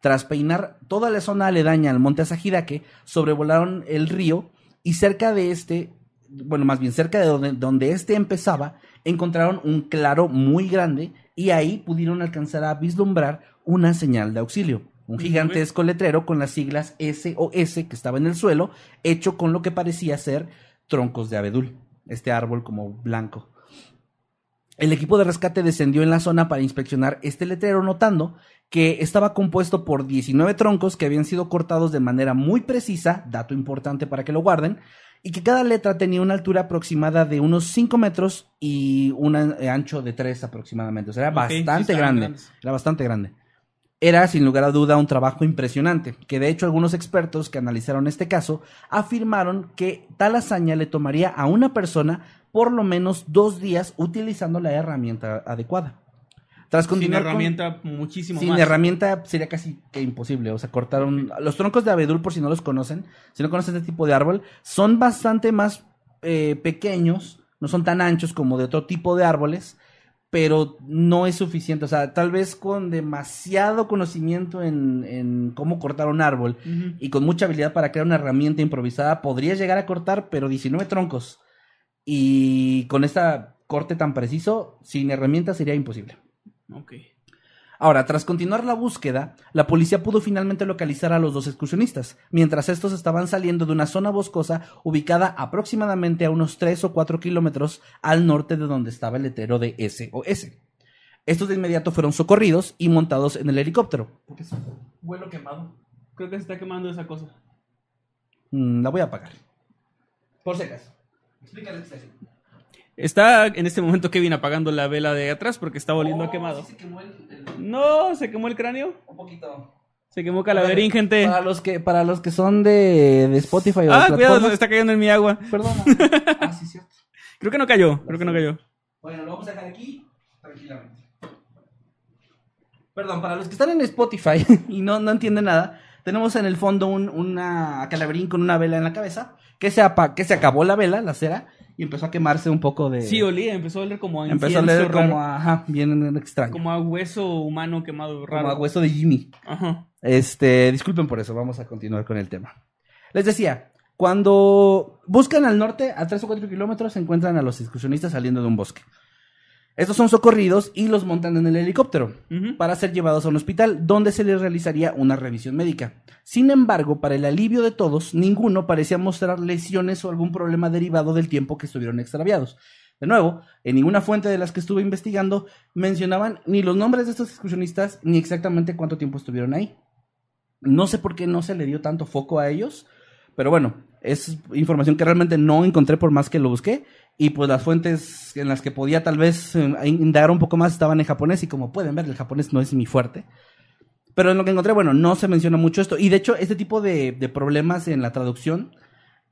Tras peinar toda la zona aledaña al monte Asahidake, sobrevolaron el río y cerca de este, bueno, más bien cerca de donde, donde este empezaba, encontraron un claro muy grande y ahí pudieron alcanzar a vislumbrar una señal de auxilio. Un gigantesco letrero con las siglas SOS que estaba en el suelo, hecho con lo que parecía ser troncos de abedul, este árbol como blanco. El equipo de rescate descendió en la zona para inspeccionar este letrero, notando que estaba compuesto por 19 troncos que habían sido cortados de manera muy precisa, dato importante para que lo guarden, y que cada letra tenía una altura aproximada de unos 5 metros y un eh, ancho de 3 aproximadamente. O sea, era bastante grande. grandes. Era bastante grande. Era, sin lugar a duda, un trabajo impresionante, que de hecho algunos expertos que analizaron este caso afirmaron que tal hazaña le tomaría a una persona por lo menos dos días utilizando la herramienta adecuada. Tras Sin continuar con- herramienta, muchísimo sin más. herramienta sería casi que imposible. O sea, cortaron. Los troncos de abedul, por si no los conocen, si no conocen este tipo de árbol, son bastante más eh, pequeños, no son tan anchos como de otro tipo de árboles, pero no es suficiente. O sea, tal vez con demasiado conocimiento en, en cómo cortar un árbol y con mucha habilidad para crear una herramienta improvisada, podrías llegar a cortar, pero 19 troncos. Y con esta corte tan preciso, sin herramienta sería imposible. Ok. Ahora, tras continuar la búsqueda, la policía pudo finalmente localizar a los dos excursionistas, mientras estos estaban saliendo de una zona boscosa ubicada aproximadamente a unos 3 o 4 kilómetros al norte de donde estaba el letrero de SOS. Estos de inmediato fueron socorridos y montados en el helicóptero. ¿Por qué es un vuelo quemado? Creo que se está quemando esa cosa. Mm, la voy a apagar. Por si acaso. Explícale está en este momento Kevin apagando la vela de atrás porque está oliendo a Oh, quemado. sí se quemó el- el- No, se quemó el cráneo. un poquito. Se quemó Calaverín, gente. Para los que, para los que son de, de Spotify o de Ah, cuidado, está cayendo en mi agua. Perdona. Ah, sí, cierto. Creo que no cayó, creo que no cayó. Bueno, lo vamos a dejar aquí tranquilamente. Perdón, para los que están en Spotify y no, no entienden nada, tenemos en el fondo un, una calaverín con una vela en la cabeza que se, apa- que se acabó la vela, la cera, y empezó a quemarse un poco de... Sí, olía, empezó a oler como a empezó a raro. como a, ajá, bien extraño. Como a hueso humano quemado raro. como a hueso de Jimmy. Ajá. Este, disculpen por eso, vamos a continuar con el tema. Les decía, cuando buscan al norte, a 3 o 4 kilómetros, se encuentran a los excursionistas saliendo de un bosque. Estos son socorridos y los montan en el helicóptero para ser llevados a un hospital donde se les realizaría una revisión médica. Sin embargo, para el alivio de todos, ninguno parecía mostrar lesiones o algún problema derivado del tiempo que estuvieron extraviados. De nuevo, en ninguna fuente de las que estuve investigando mencionaban ni los nombres de estos excursionistas ni exactamente cuánto tiempo estuvieron ahí. No sé por qué no se le dio tanto foco a ellos, pero bueno, es información que realmente no encontré por más que lo busqué. Y pues las fuentes en las que podía tal vez eh, indagar un poco más estaban en japonés y como pueden ver, el japonés no es mi fuerte. Pero en lo que encontré, bueno, no se menciona mucho esto. Y de hecho, este tipo de, de problemas en la traducción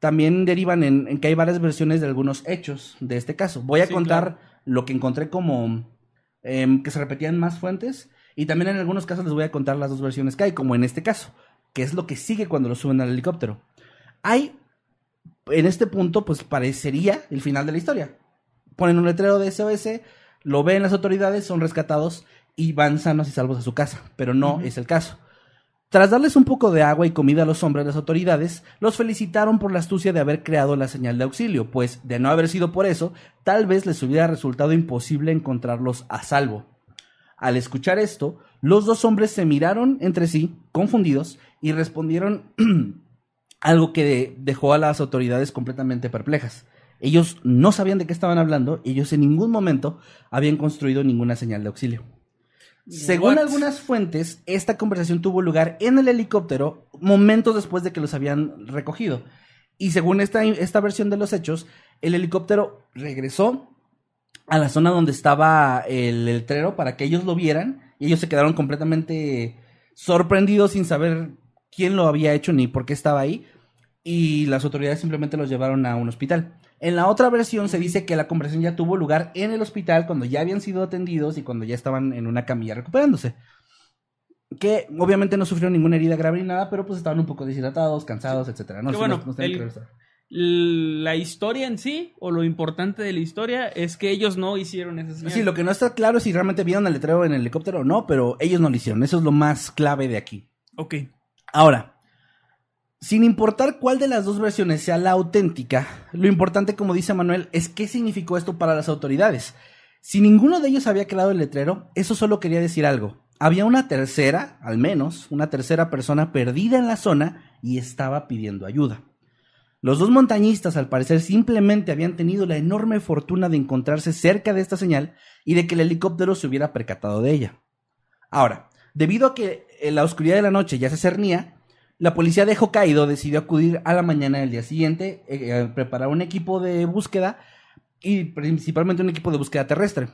también derivan en, en que hay varias versiones de algunos hechos de este caso. Voy a Sí, contar claro. lo que encontré como em, que se repetían más fuentes. Y también en algunos casos les voy a contar las dos versiones que hay, como en este caso, que es lo que sigue cuando lo suben al helicóptero. Hay, en este punto, pues parecería el final de la historia. Ponen un letrero de SOS, lo ven las autoridades, son rescatados y van sanos y salvos a su casa, pero no es el caso. Tras darles un poco de agua y comida a los hombres, las autoridades los felicitaron por la astucia de haber creado la señal de auxilio, pues de no haber sido por eso, tal vez les hubiera resultado imposible encontrarlos a salvo. Al escuchar esto, los dos hombres se miraron entre sí, confundidos, y respondieron algo que de- dejó a las autoridades completamente perplejas. Ellos no sabían de qué estaban hablando, y ellos en ningún momento habían construido ninguna señal de auxilio. Según What? algunas fuentes, esta conversación tuvo lugar en el helicóptero momentos después de que los habían recogido. Y según esta, esta versión de los hechos, el helicóptero regresó a la zona donde estaba el letrero para que ellos lo vieran y ellos se quedaron completamente sorprendidos sin saber quién lo había hecho ni por qué estaba ahí y las autoridades simplemente los llevaron a un hospital. En la otra versión se dice que la conversación ya tuvo lugar en el hospital cuando ya habían sido atendidos y cuando ya estaban en una camilla recuperándose. Que obviamente no sufrieron ninguna herida grave ni nada, pero pues estaban un poco deshidratados, cansados, etcétera. No bueno, no- no el-. La historia en sí, o lo importante de la historia, es que ellos no hicieron esa señal. Sí, lo que no está claro es si realmente vieron el letrero en el helicóptero o no, pero ellos no lo hicieron. Eso es lo más clave de aquí. Ok. Ahora, sin importar cuál de las dos versiones sea la auténtica, lo importante, como dice Manuel, es qué significó esto para las autoridades. Si ninguno de ellos había creado el letrero, eso solo quería decir algo. Había una tercera, al menos, una tercera persona perdida en la zona y estaba pidiendo ayuda. Los dos montañistas, al parecer, simplemente habían tenido la enorme fortuna de encontrarse cerca de esta señal y de que el helicóptero se hubiera percatado de ella. Ahora, debido a que en la oscuridad de la noche ya se cernía, la policía de Hokkaido decidió acudir a la mañana del día siguiente, eh, eh, preparar un equipo de búsqueda y principalmente un equipo de búsqueda terrestre.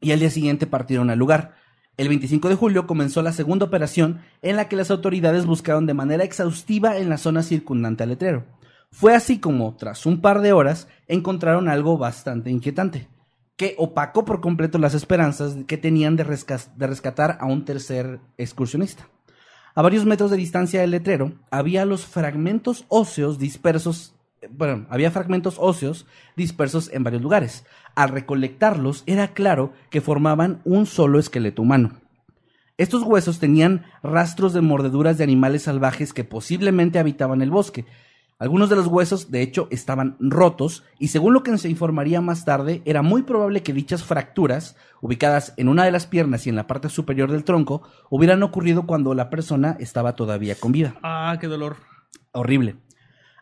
Y al día siguiente partieron al lugar. El 25 de julio comenzó la segunda operación en la que las autoridades buscaron de manera exhaustiva en la zona circundante al letrero. Fue así como, tras un par de horas, encontraron algo bastante inquietante, que opacó por completo las esperanzas que tenían de, resca- de rescatar a un tercer excursionista. A varios metros de distancia del letrero había los fragmentos óseos dispersos, eh, bueno, había fragmentos óseos dispersos en varios lugares. Al recolectarlos era claro que formaban un solo esqueleto humano. Estos huesos tenían rastros de mordeduras de animales salvajes que posiblemente habitaban el bosque. Algunos de los huesos, de hecho, estaban rotos y según lo que se informaría más tarde, era muy probable que dichas fracturas, ubicadas en una de las piernas y en la parte superior del tronco, hubieran ocurrido cuando la persona estaba todavía con vida. Ah, qué dolor. Horrible.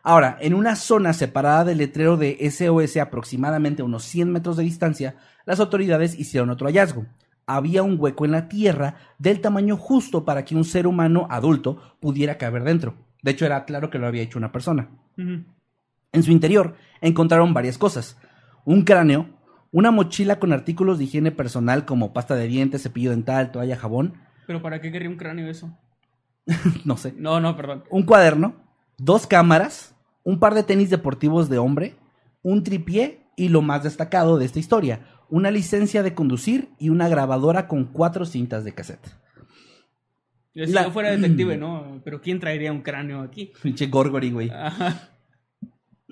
Ahora, en una zona separada del letrero de SOS aproximadamente a unos 100 metros de distancia, las autoridades hicieron otro hallazgo. Había un hueco en la tierra del tamaño justo para que un ser humano adulto pudiera caber dentro. De hecho, era claro que lo había hecho una persona. En su interior encontraron varias cosas. Un cráneo, una mochila con artículos de higiene personal como pasta de dientes, cepillo dental, toalla, jabón, Pero ¿para qué querría un cráneo eso? no sé. No, no, perdón. un cuaderno, dos cámaras, un par de tenis deportivos de hombre, un tripié y lo más destacado de esta historia, una licencia de conducir y una grabadora con cuatro cintas de cassette. Si La- yo fuera detective, ¿no? Pero ¿quién traería un cráneo aquí? Pinche Gorgory, güey. Ajá.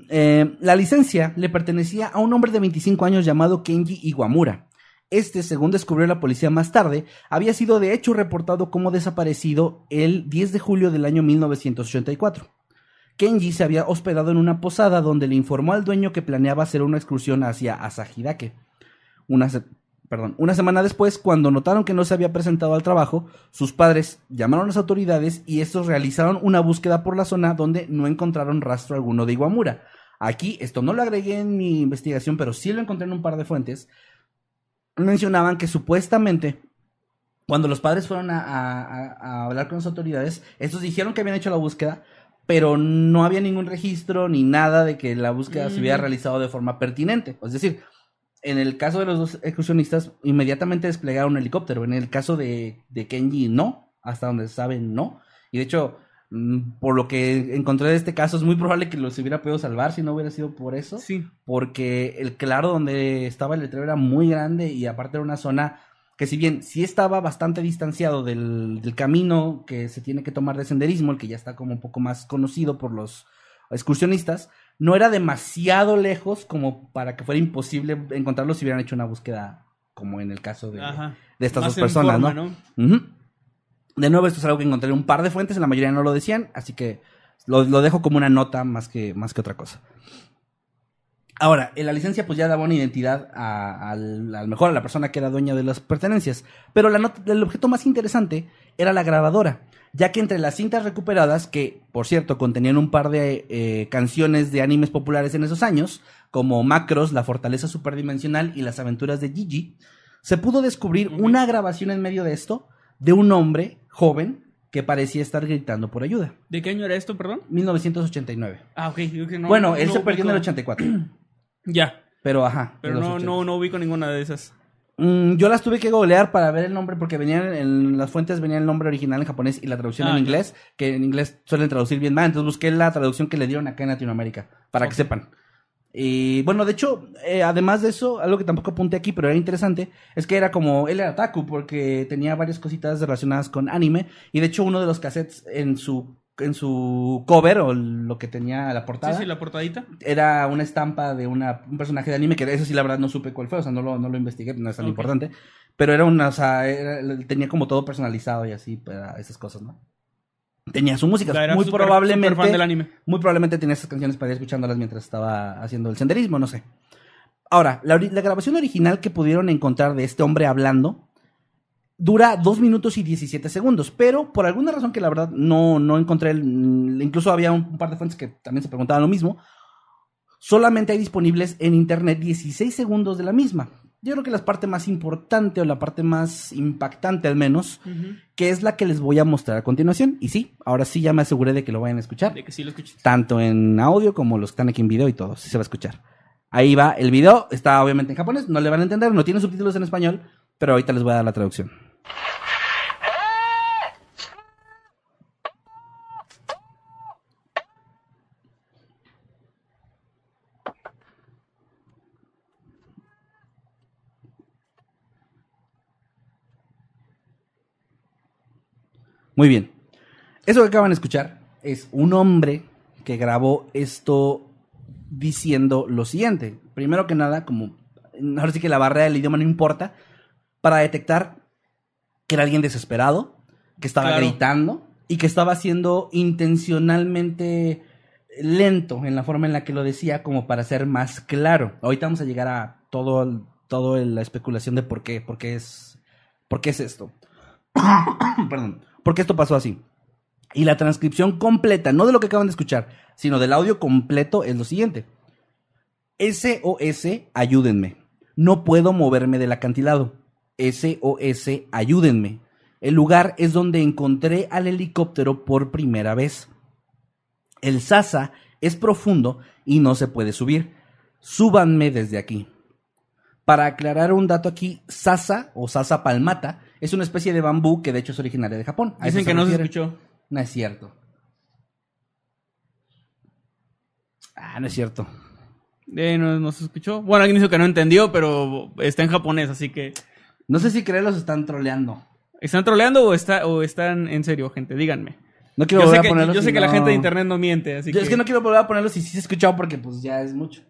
Eh, la licencia le pertenecía a un hombre de 25 años llamado Kenji Iwamura. Este, según descubrió la policía más tarde, había sido de hecho reportado como desaparecido el 10 de julio del año 1984. Kenji se había hospedado en una posada donde le informó al dueño que planeaba hacer una excursión hacia Asahidake. Una, perdón, una semana después, cuando notaron que no se había presentado al trabajo, sus padres llamaron a las autoridades y estos realizaron una búsqueda por la zona donde no encontraron rastro alguno de Iwamura. Aquí, esto no lo agregué en mi investigación, pero sí lo encontré en un par de fuentes. Mencionaban que supuestamente cuando los padres fueron a, a- a- a hablar con las autoridades, estos dijeron que habían hecho la búsqueda, pero no había ningún registro ni nada de que la búsqueda se hubiera Mm. realizado de forma pertinente. Es decir, en el caso de los dos excursionistas, inmediatamente desplegaron un helicóptero. En el caso de, de Kenji, no. Hasta donde saben, no. Y de hecho, mm, por lo que encontré de este caso, es muy probable que los hubiera podido salvar si no hubiera sido por eso Sí. porque el claro donde estaba el letrero era muy grande y aparte era una zona que si bien sí estaba bastante distanciado del, del camino que se tiene que tomar de senderismo, el que ya está como un poco más conocido por los excursionistas, no era demasiado lejos como para que fuera imposible encontrarlos si hubieran hecho una búsqueda como en el caso de, estas Más dos personas, forma, ¿no? De nuevo, esto es algo que encontré en un par de fuentes, la mayoría no lo decían, así que lo, lo dejo como una nota más que, más que otra cosa. Ahora, en la licencia pues ya daba una identidad a, al, al mejor a la persona que era dueña de las pertenencias, pero la nota, el objeto más interesante era la grabadora, ya que entre las cintas recuperadas, que por cierto contenían un par de eh, canciones de animes populares en esos años, como Macros, La Fortaleza Superdimensional y Las Aventuras de Gigi, se pudo descubrir una grabación en medio de esto de un hombre joven que parecía estar gritando por ayuda. ¿De qué año era esto, perdón? 1989. Ah, ok. no- bueno, él no se perdió en el ubico. 84, Ya, pero ajá. pero no, 80. no, no ubico ninguna de esas. Mm, yo las tuve que googlear para ver el nombre porque venían en las fuentes venía el nombre original en japonés y la traducción Ah, en ya. inglés, que en inglés suelen traducir bien mal, entonces busqué la traducción que le dieron acá en Latinoamérica, para que sepan. Y bueno, de hecho, eh, además de eso, algo que tampoco apunté aquí, pero era interesante, es que era como, él era Taku, porque tenía varias cositas relacionadas con anime, y de hecho uno de los cassettes en su, en su cover, o lo que tenía la portada, Sí, sí, la portadita. era una estampa de una, un personaje de anime que eso sí la verdad no supe cuál fue, o sea, no lo, no lo investigué, no es tan Ok. importante, pero era una, o sea, era- tenía como todo personalizado y así, para esas cosas, ¿no? Tenía su música, era muy súper- probablemente, súper fan del anime. muy probablemente tenía esas canciones para ir escuchándolas mientras estaba haciendo el senderismo, no sé. Ahora, la, la grabación original que pudieron encontrar de este hombre hablando dura 2 minutos y 17 segundos, pero por alguna razón que la verdad no, no encontré, el- mm, incluso había un, un par de fuentes que también se preguntaban lo mismo, solamente hay disponibles en internet 16 segundos de la misma. Yo creo que la parte más importante o la parte más impactante al menos, que es la que les voy a mostrar a continuación. Y sí, ahora sí ya me aseguré de que lo vayan a escuchar De que sí lo escuché. tanto en audio como los que están aquí en video y todo, sí se va a escuchar. Ahí va el video, está obviamente en japonés, no le van a entender, no tiene subtítulos en español, pero ahorita les voy a dar la traducción. Muy bien. Eso que acaban de escuchar es un hombre que grabó esto diciendo lo siguiente. Primero que nada, como ahora sí que la barrera del idioma no importa, para detectar que era alguien desesperado, que estaba Claro. gritando y que estaba siendo intencionalmente lento en la forma en la que lo decía como para ser más claro. Ahorita vamos a llegar a todo todo el- la especulación de por qué, por qué es por qué es esto. Perdón, por qué esto pasó así. Y la transcripción completa, no de lo que acaban de escuchar, sino del audio completo es lo siguiente. SOS, ayúdenme. No puedo moverme del acantilado. SOS, ayúdenme. El lugar es donde encontré al helicóptero por primera vez. El Sasa es profundo y no se puede subir. Súbanme desde aquí. Para aclarar un dato aquí, Sasa o Sasa palmata es una especie de bambú que de hecho es originaria de Japón. A Dicen que no se escuchó. No es cierto. Ah, no es cierto. Eh, no, no se escuchó. Bueno, alguien dijo que no entendió, pero está en japonés, así que. No sé si creerlos están troleando. ¿Están troleando o, está, o están en serio, gente? Díganme. No quiero volver a ponerlos. Yo sé que la gente de internet no miente, así yo que... Es que no quiero volver a ponerlos y sí se he escuchado porque pues ya es mucho.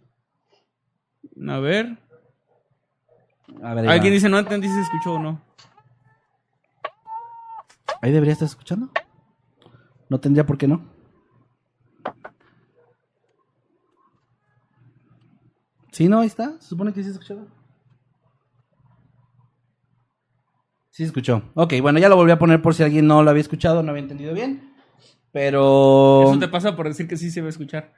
A ver. A ver Alguien dice, no entendí si se escuchó o no. Ahí debería estar escuchando. No tendría por qué no. Sí, no, ahí está. Se supone que sí se escuchaba. Sí se escuchó. Ok, bueno, ya lo volví a poner por si alguien no lo había escuchado, no había entendido bien. Pero... Eso te pasa por decir que sí se va a escuchar.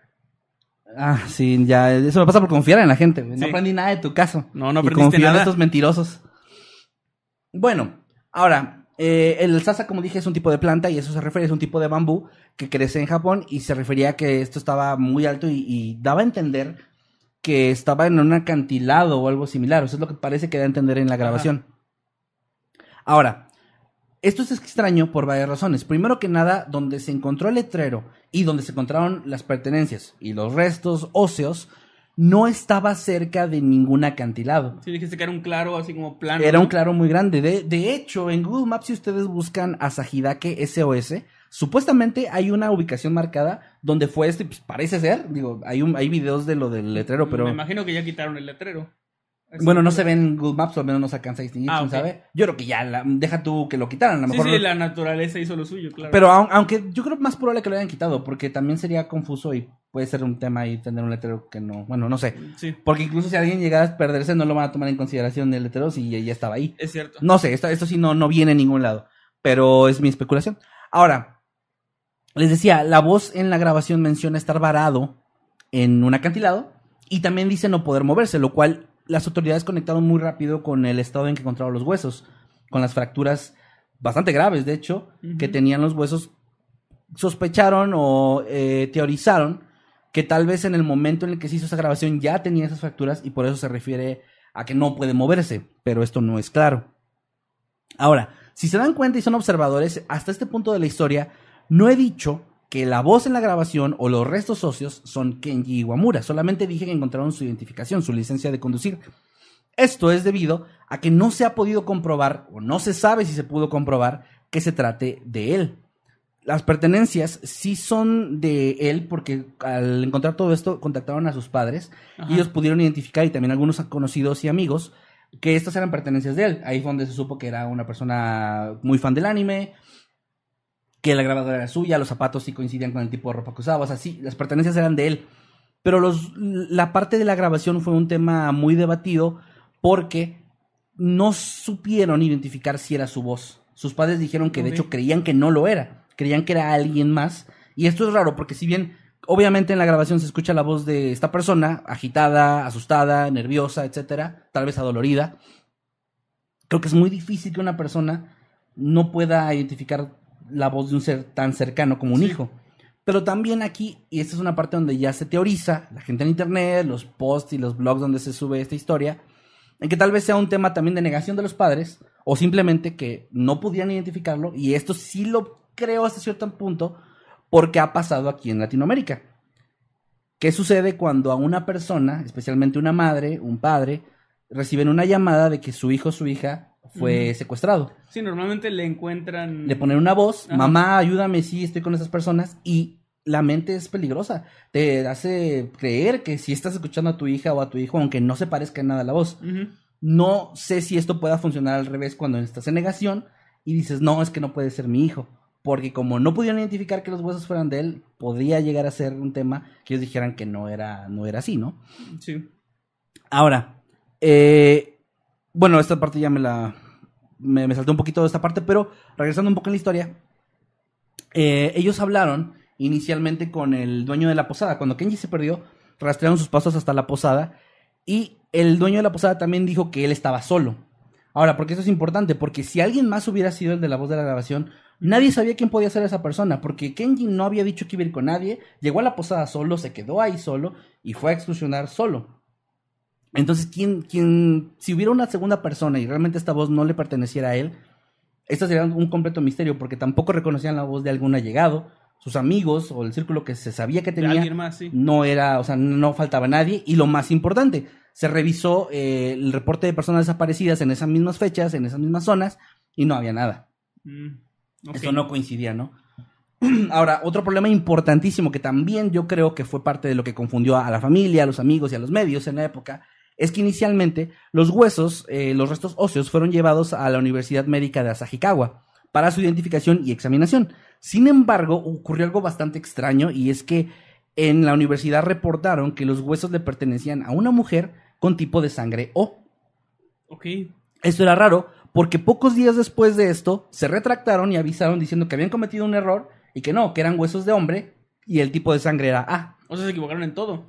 Ah, sí, ya. Eso me pasa por confiar en la gente. No aprendí nada de tu caso. No, no Y aprendiste en nada. estos mentirosos. Bueno, ahora, eh, el sasa, como dije, es un tipo de planta y eso se refiere, es un tipo de bambú que crece en Japón y se refería a que esto estaba muy alto y, y daba a entender que estaba en un acantilado o algo similar. Eso es lo que parece que da a entender en la grabación. Ahora, esto es extraño por varias razones. Primero que nada, donde se encontró el letrero y donde se encontraron las pertenencias y los restos óseos, no estaba cerca de ningún acantilado. Sí, dijiste que era un claro, así como plano. Era un claro muy grande. De, de hecho, en Google Maps, si ustedes buscan Asahidake SOS, supuestamente hay una ubicación marcada donde fue este, pues parece ser. Digo, hay, un, hay videos de lo del letrero, pero. Me imagino que ya quitaron el letrero. Bueno, no se ve en Google Maps, o al menos no se alcanza a distinguir, Ah, sabe. Yo creo que ya, la- deja tú que lo quitaran, a lo Sí, mejor. sí, lo- la naturaleza hizo lo suyo, claro. Pero aun- aunque yo creo más probable que lo hayan quitado, porque también sería confuso y puede ser un tema y tener un letrero que no. Bueno, no sé. Sí, Porque incluso si alguien llegara a perderse, no lo van a tomar en consideración el letrero si ya estaba ahí. es cierto. No sé, esto, esto sí no, no viene en ningún lado. Pero es mi especulación. Ahora, les decía, la voz en la grabación menciona estar varado en un acantilado y también dice no poder moverse, lo cual las autoridades conectaron muy rápido con el estado en que encontraron los huesos, con las fracturas bastante graves, de hecho, que tenían los huesos. Sospecharon o eh, teorizaron que tal vez en el momento en el que se hizo esa grabación ya tenía esas fracturas y por eso se refiere a que no puede moverse, pero esto no es claro. Ahora, si se dan cuenta y son observadores, hasta este punto de la historia, no he dicho que la voz en la grabación o los restos socios son Kenji Iwamura, solamente dije que encontraron su identificación, su licencia de conducir. Esto es debido a que no se ha podido comprobar, o no se sabe si se pudo comprobar, que se trate de él. Las pertenencias sí son de él porque al encontrar todo esto contactaron a sus padres Ajá. y ellos pudieron identificar y también algunos conocidos y amigos que estas eran pertenencias de él. Ahí fue donde se supo que era una persona muy fan del anime, que la grabadora era suya, los zapatos sí coincidían con el tipo de ropa que usaba, o sea, sí, las pertenencias eran de él. Pero los, la parte de la grabación fue un tema muy debatido porque no supieron identificar si era su voz. Sus padres dijeron que de hecho creían que no lo era, creían que era alguien más. Y esto es raro porque si bien obviamente en la grabación se escucha la voz de esta persona, agitada, asustada, nerviosa, etcétera, tal vez adolorida, creo que es muy difícil que una persona no pueda identificar la voz de un ser tan cercano como un Sí. hijo. Pero también aquí, y esta es una parte donde ya se teoriza, la gente en internet, los posts y los blogs donde se sube esta historia, en que tal vez sea un tema también de negación de los padres, o simplemente que no pudieran identificarlo, y esto sí lo creo hasta cierto punto, porque ha pasado aquí en Latinoamérica. ¿Qué sucede cuando a una persona, especialmente una madre, un padre, reciben una llamada de que su hijo o su hija fue secuestrado? Sí, normalmente le encuentran. Le ponen una voz, Ajá. mamá, ayúdame, sí, estoy con esas personas, y la mente es peligrosa. Te hace creer que si estás escuchando a tu hija o a tu hijo, aunque no se parezca en nada a la voz. No sé si esto pueda funcionar al revés cuando estás en negación y dices, no, es que no puede ser mi hijo. Porque como no pudieron identificar que los huesos fueran de él, podría llegar a ser un tema que ellos dijeran que no era, no era así, ¿no? Sí. Ahora, eh, bueno, esta parte ya me la. Me, me salté un poquito de esta parte, pero regresando un poco en la historia, eh, ellos hablaron inicialmente con el dueño de la posada. Cuando Kenji se perdió, rastrearon sus pasos hasta la posada y el dueño de la posada también dijo que él estaba solo. Ahora, porque eso es importante, porque si alguien más hubiera sido el de la voz de la grabación, nadie sabía quién podía ser esa persona, porque Kenji no había dicho que iba a ir con nadie, llegó a la posada solo, se quedó ahí solo y fue a excursionar solo. Entonces, ¿quién, quién, si hubiera una segunda persona y realmente esta voz no le perteneciera a él, esto sería un completo misterio, porque tampoco reconocían la voz de algún allegado, sus amigos o el círculo que se sabía que tenía más, sí. no era, o sea, no faltaba nadie. Y lo más importante, se revisó eh, el reporte de personas desaparecidas en esas mismas fechas, en esas mismas zonas, y no había nada. Mm. Eso no coincidía, ¿no? Ahora, otro problema importantísimo que también yo creo que fue parte de lo que confundió a la familia, a los amigos y a los medios en la época, es que inicialmente los huesos, eh, los restos óseos, fueron llevados a la Universidad Médica de Asahikawa para su identificación y examinación. Sin embargo, ocurrió algo bastante extraño y es que en la universidad reportaron que los huesos le pertenecían a una mujer con tipo de sangre O. Ok. Esto era raro porque pocos días después de esto se retractaron y avisaron diciendo que habían cometido un error y que no, que eran huesos de hombre y el tipo de sangre era A. O sea, se equivocaron en todo.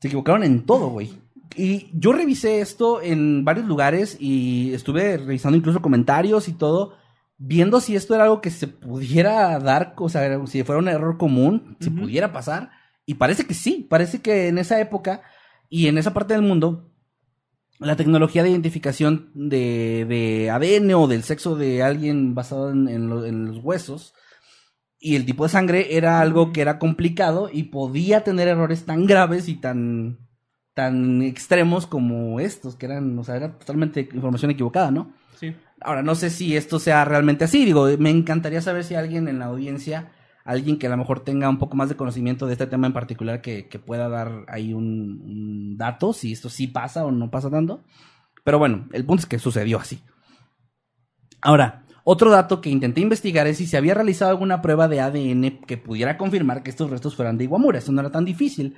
Se equivocaron en todo, güey. Y yo revisé esto en varios lugares y estuve revisando incluso comentarios y todo, viendo si esto era algo que se pudiera dar, o sea, si fuera un error común, si pudiera pasar. Y parece que sí, parece que en esa época y en esa parte del mundo, la tecnología de identificación de, de ADN o del sexo de alguien basado en, en lo- en los huesos y el tipo de sangre era algo que era complicado y podía tener errores tan graves y tan, tan extremos como estos, que eran, o sea, era totalmente información equivocada, ¿no? Sí. Ahora, no sé si esto sea realmente así. Digo, me encantaría saber si alguien en la audiencia, alguien que a lo mejor tenga un poco más de conocimiento de este tema en particular, que, que pueda dar ahí un, un dato, si esto sí pasa o no pasa tanto. Pero bueno, el punto es que sucedió así. Ahora, otro dato que intenté investigar es si se había realizado alguna prueba de ADN que pudiera confirmar que estos restos fueran de Iwamura. Eso no era tan difícil.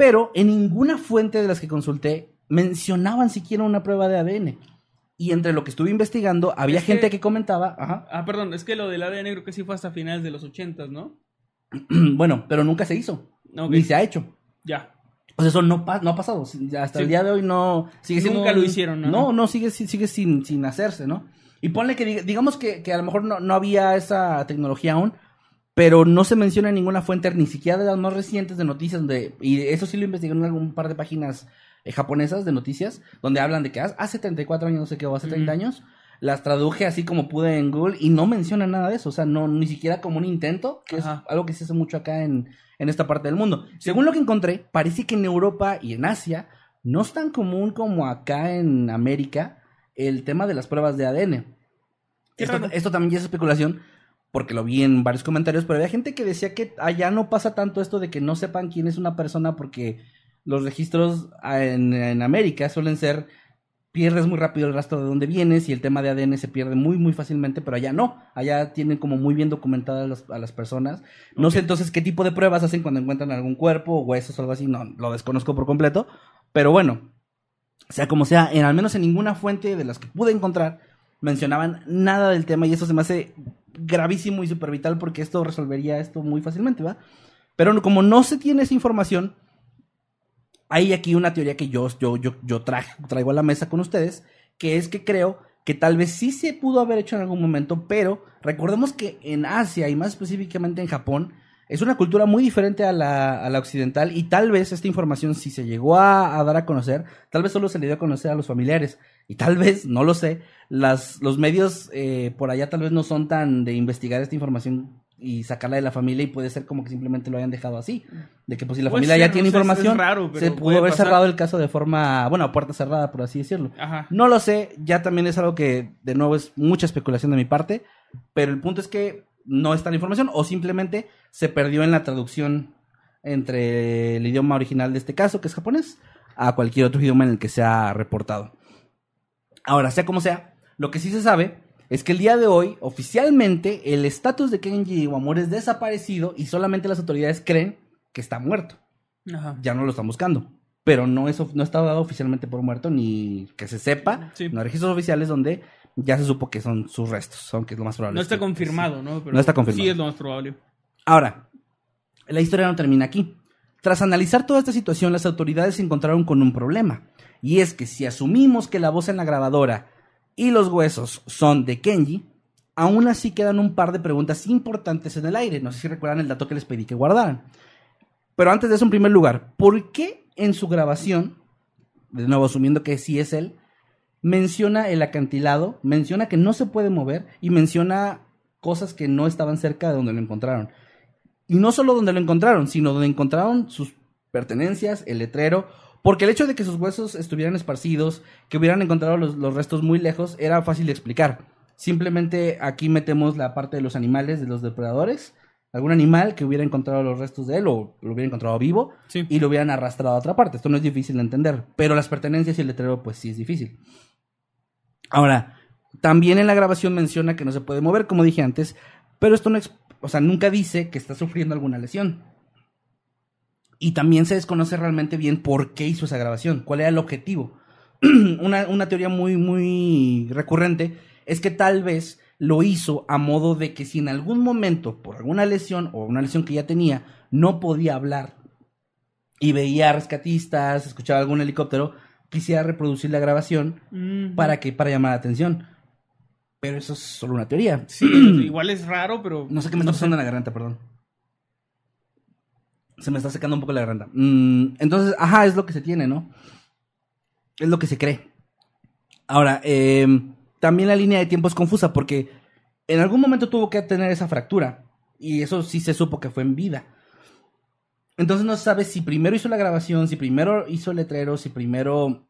Pero en ninguna fuente de las que consulté mencionaban siquiera una prueba de ADN. Y entre lo que estuve investigando, había Es gente que comentaba, ajá, Ah, perdón, es que lo del ADN creo que sí fue hasta finales de los ochentas, ¿no? bueno, pero nunca se hizo, Ok. ni se ha hecho. Ya. O sea, eso no, pa- no ha pasado. Hasta Sí. el día de hoy no. Sigue siendo Nunca lo hicieron, ¿no? No, no, sigue, si- sigue sin, sin hacerse, ¿no? Y ponle que, diga- digamos que, que a lo mejor no, no había esa tecnología aún, pero no se menciona en ninguna fuente, ni siquiera de las más recientes de noticias, donde, y eso sí lo investigué en algún par de páginas eh, japonesas de noticias, donde hablan de que hace- hace 34 años, no sé qué, o hace 30 Ujú. años, las traduje así como pude en Google y no menciona nada de eso, o sea, no, ni siquiera como un intento, que Ajá. es algo que se hace mucho acá en, en esta parte del mundo. Según lo que encontré, parece que en Europa y en Asia no es tan común como acá en América el tema de las pruebas de ADN. Esto, esto también ya es especulación, porque lo vi en varios comentarios, pero había gente que decía que allá no pasa tanto esto de que no sepan quién es una persona porque los registros ah, en, en América suelen ser pierdes muy rápido el rastro de dónde vienes y el tema de ADN se pierde muy muy fácilmente, pero allá no, allá tienen como muy bien documentadas las- a las personas. No sé entonces qué tipo de pruebas hacen cuando encuentran algún cuerpo o huesos o algo así, no, lo desconozco por completo, pero bueno, sea como sea, en al menos en ninguna fuente de las que pude encontrar mencionaban nada del tema y eso se me hace gravísimo y súper vital porque esto resolvería esto muy fácilmente, ¿va? Pero como no se tiene esa información, hay aquí una teoría que yo, yo, yo, yo traje- traigo a la mesa con ustedes, que es que creo que tal vez sí se pudo haber hecho en algún momento, pero recordemos que en Asia y más específicamente en Japón, es una cultura muy diferente a la, a la occidental y tal vez esta información si se llegó a, a dar a conocer, tal vez solo se le dio a conocer a los familiares y tal vez, no lo sé, las, los medios eh, por allá tal vez no son tan de investigar esta información y sacarla de la familia y puede ser como que simplemente lo hayan dejado así, de que pues si la familia ya tiene información, raro, se pudo haber pasar. cerrado el caso de forma, bueno, a puerta cerrada por así decirlo. Ajá. No lo sé, ya también es algo que de nuevo es mucha especulación de mi parte, pero el punto es que no está la información o simplemente se perdió en la traducción entre el idioma original de este caso, que es japonés, a cualquier otro idioma en el que sea reportado. Ahora, sea como sea, lo que sí se sabe es que el día de hoy, oficialmente, el estatus de Kenji Iwamura es desaparecido y solamente las autoridades creen que está muerto Ajá. ya no lo están buscando. Pero no, es, no está dado oficialmente por muerto, ni que se sepa. Sí. No hay registros oficiales donde ya se supo que son sus restos, aunque es lo más probable. No es está que- confirmado, ¿no? Pero No está confirmado. Sí, es lo más probable. Ahora, la historia no termina aquí. Tras analizar toda esta situación, las autoridades se encontraron con un problema. Y es que si asumimos que la voz en la grabadora y los huesos son de Kenji, aún así quedan un par de preguntas importantes en el aire. No sé si recuerdan el dato que les pedí que guardaran. Pero antes de eso, en primer lugar, ¿por qué en su grabación, de nuevo asumiendo que sí es él, menciona el acantilado, menciona que no se puede mover y menciona cosas que no estaban cerca de donde lo encontraron? Y no solo donde lo encontraron, sino donde encontraron sus pertenencias, el letrero, porque el hecho de que sus huesos estuvieran esparcidos, que hubieran encontrado los, los restos muy lejos, era fácil de explicar. Simplemente aquí metemos la parte de los animales, de los depredadores, algún animal que hubiera encontrado los restos de él o lo hubiera encontrado vivo Sí. y lo hubieran arrastrado a otra parte. Esto no es difícil de entender, pero las pertenencias y el letrero pues sí es difícil. Ahora, también en la grabación menciona que no se puede mover, como dije antes, pero esto no o sea, nunca dice que está sufriendo alguna lesión. Y también se desconoce realmente bien por qué hizo esa grabación, cuál era el objetivo. una, una teoría muy, muy recurrente es que tal vez lo hizo a modo de que si en algún momento, por alguna lesión o una lesión que ya tenía, no podía hablar y veía rescatistas, escuchaba algún helicóptero, quisiera reproducir la grabación para que para llamar la atención. Pero eso es solo una teoría. Sí, igual es raro, pero... No sé qué me está pasando en la garganta, perdón. Se me está secando un poco la garganta. Mm, entonces, ajá, es lo que se tiene, ¿no? Es lo que se cree. Ahora, eh, también la línea de tiempo es confusa porque en algún momento tuvo que tener esa fractura. Y eso sí se supo que fue en vida. Entonces no se sabe si primero hizo la grabación, si primero hizo el letrero, si primero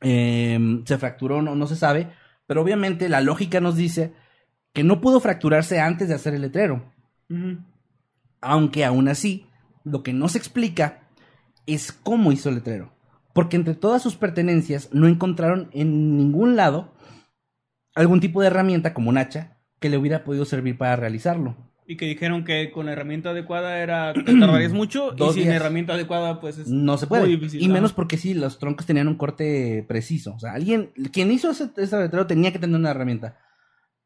eh, se fracturó, no, no se sabe. Pero obviamente la lógica nos dice que no pudo fracturarse antes de hacer el letrero. Aunque aún así, lo que no se explica es cómo hizo el letrero. Porque entre todas sus pertenencias no encontraron en ningún lado algún tipo de herramienta como un hacha que le hubiera podido servir para realizarlo. Y que dijeron que con la herramienta adecuada era tardarías mucho Dos y sin herramienta adecuada pues es No se puede. muy difícil. y menos porque sí, los troncos tenían un corte preciso. O sea, alguien, quien hizo ese, ese letrero tenía que tener una herramienta.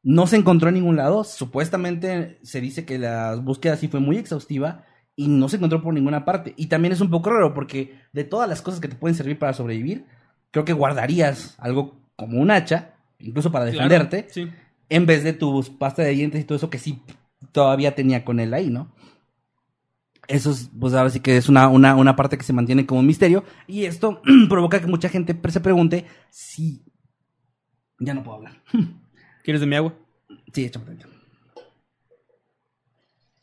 No se encontró en ningún lado. Supuestamente se dice que la búsqueda sí fue muy exhaustiva y no se encontró por ninguna parte. Y también es un poco raro porque de todas las cosas que te pueden servir para sobrevivir, creo que guardarías algo como un hacha, incluso para Claro, defenderte, sí. en vez de tus pasta de dientes y todo eso que sí todavía tenía con él ahí, ¿no? Eso es, pues ahora sí que es una, una, una parte que se mantiene como un misterio. Y esto provoca que mucha gente se pregunte si. Ya no puedo hablar. ¿Quieres de mi agua? Sí, échame.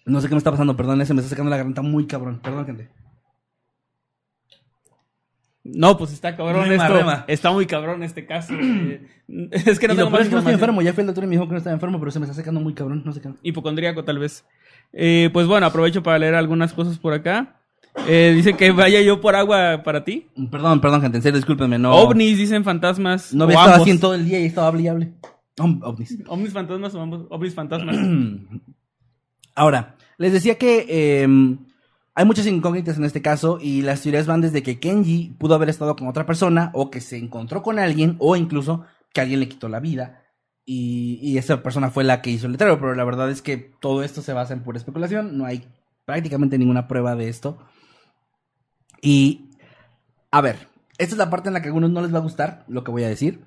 No sé qué me está pasando, perdón, se me está sacando la garganta muy cabrón. Perdón, gente. No, pues está cabrón esto. Está muy cabrón este caso. Eh, es que no y tengo más es que no estoy enfermo. Ya fui al doctor y me dijo que no estaba enfermo, pero se me está sacando muy cabrón. No sé qué. Hipocondríaco, tal vez. Eh, pues bueno, aprovecho para leer algunas cosas por acá. Eh, dice que vaya yo por agua para ti. Perdón, perdón, gente. En serio, discúlpenme. No, ovnis, dicen fantasmas. no había estado ambos. así en todo el día y estaba hable y hable. Om- ovnis. Ovnis fantasmas o ambos. Ovnis fantasmas. Ahora, les decía que eh, hay muchas incógnitas en este caso y las teorías van desde que Kenji pudo haber estado con otra persona o que se encontró con alguien o incluso que alguien le quitó la vida y, y esa persona fue la que hizo el letrero, pero la verdad es que todo esto se basa en pura especulación, no hay prácticamente ninguna prueba de esto. Y, a ver, esta es la parte en la que a algunos no les va a gustar lo que voy a decir.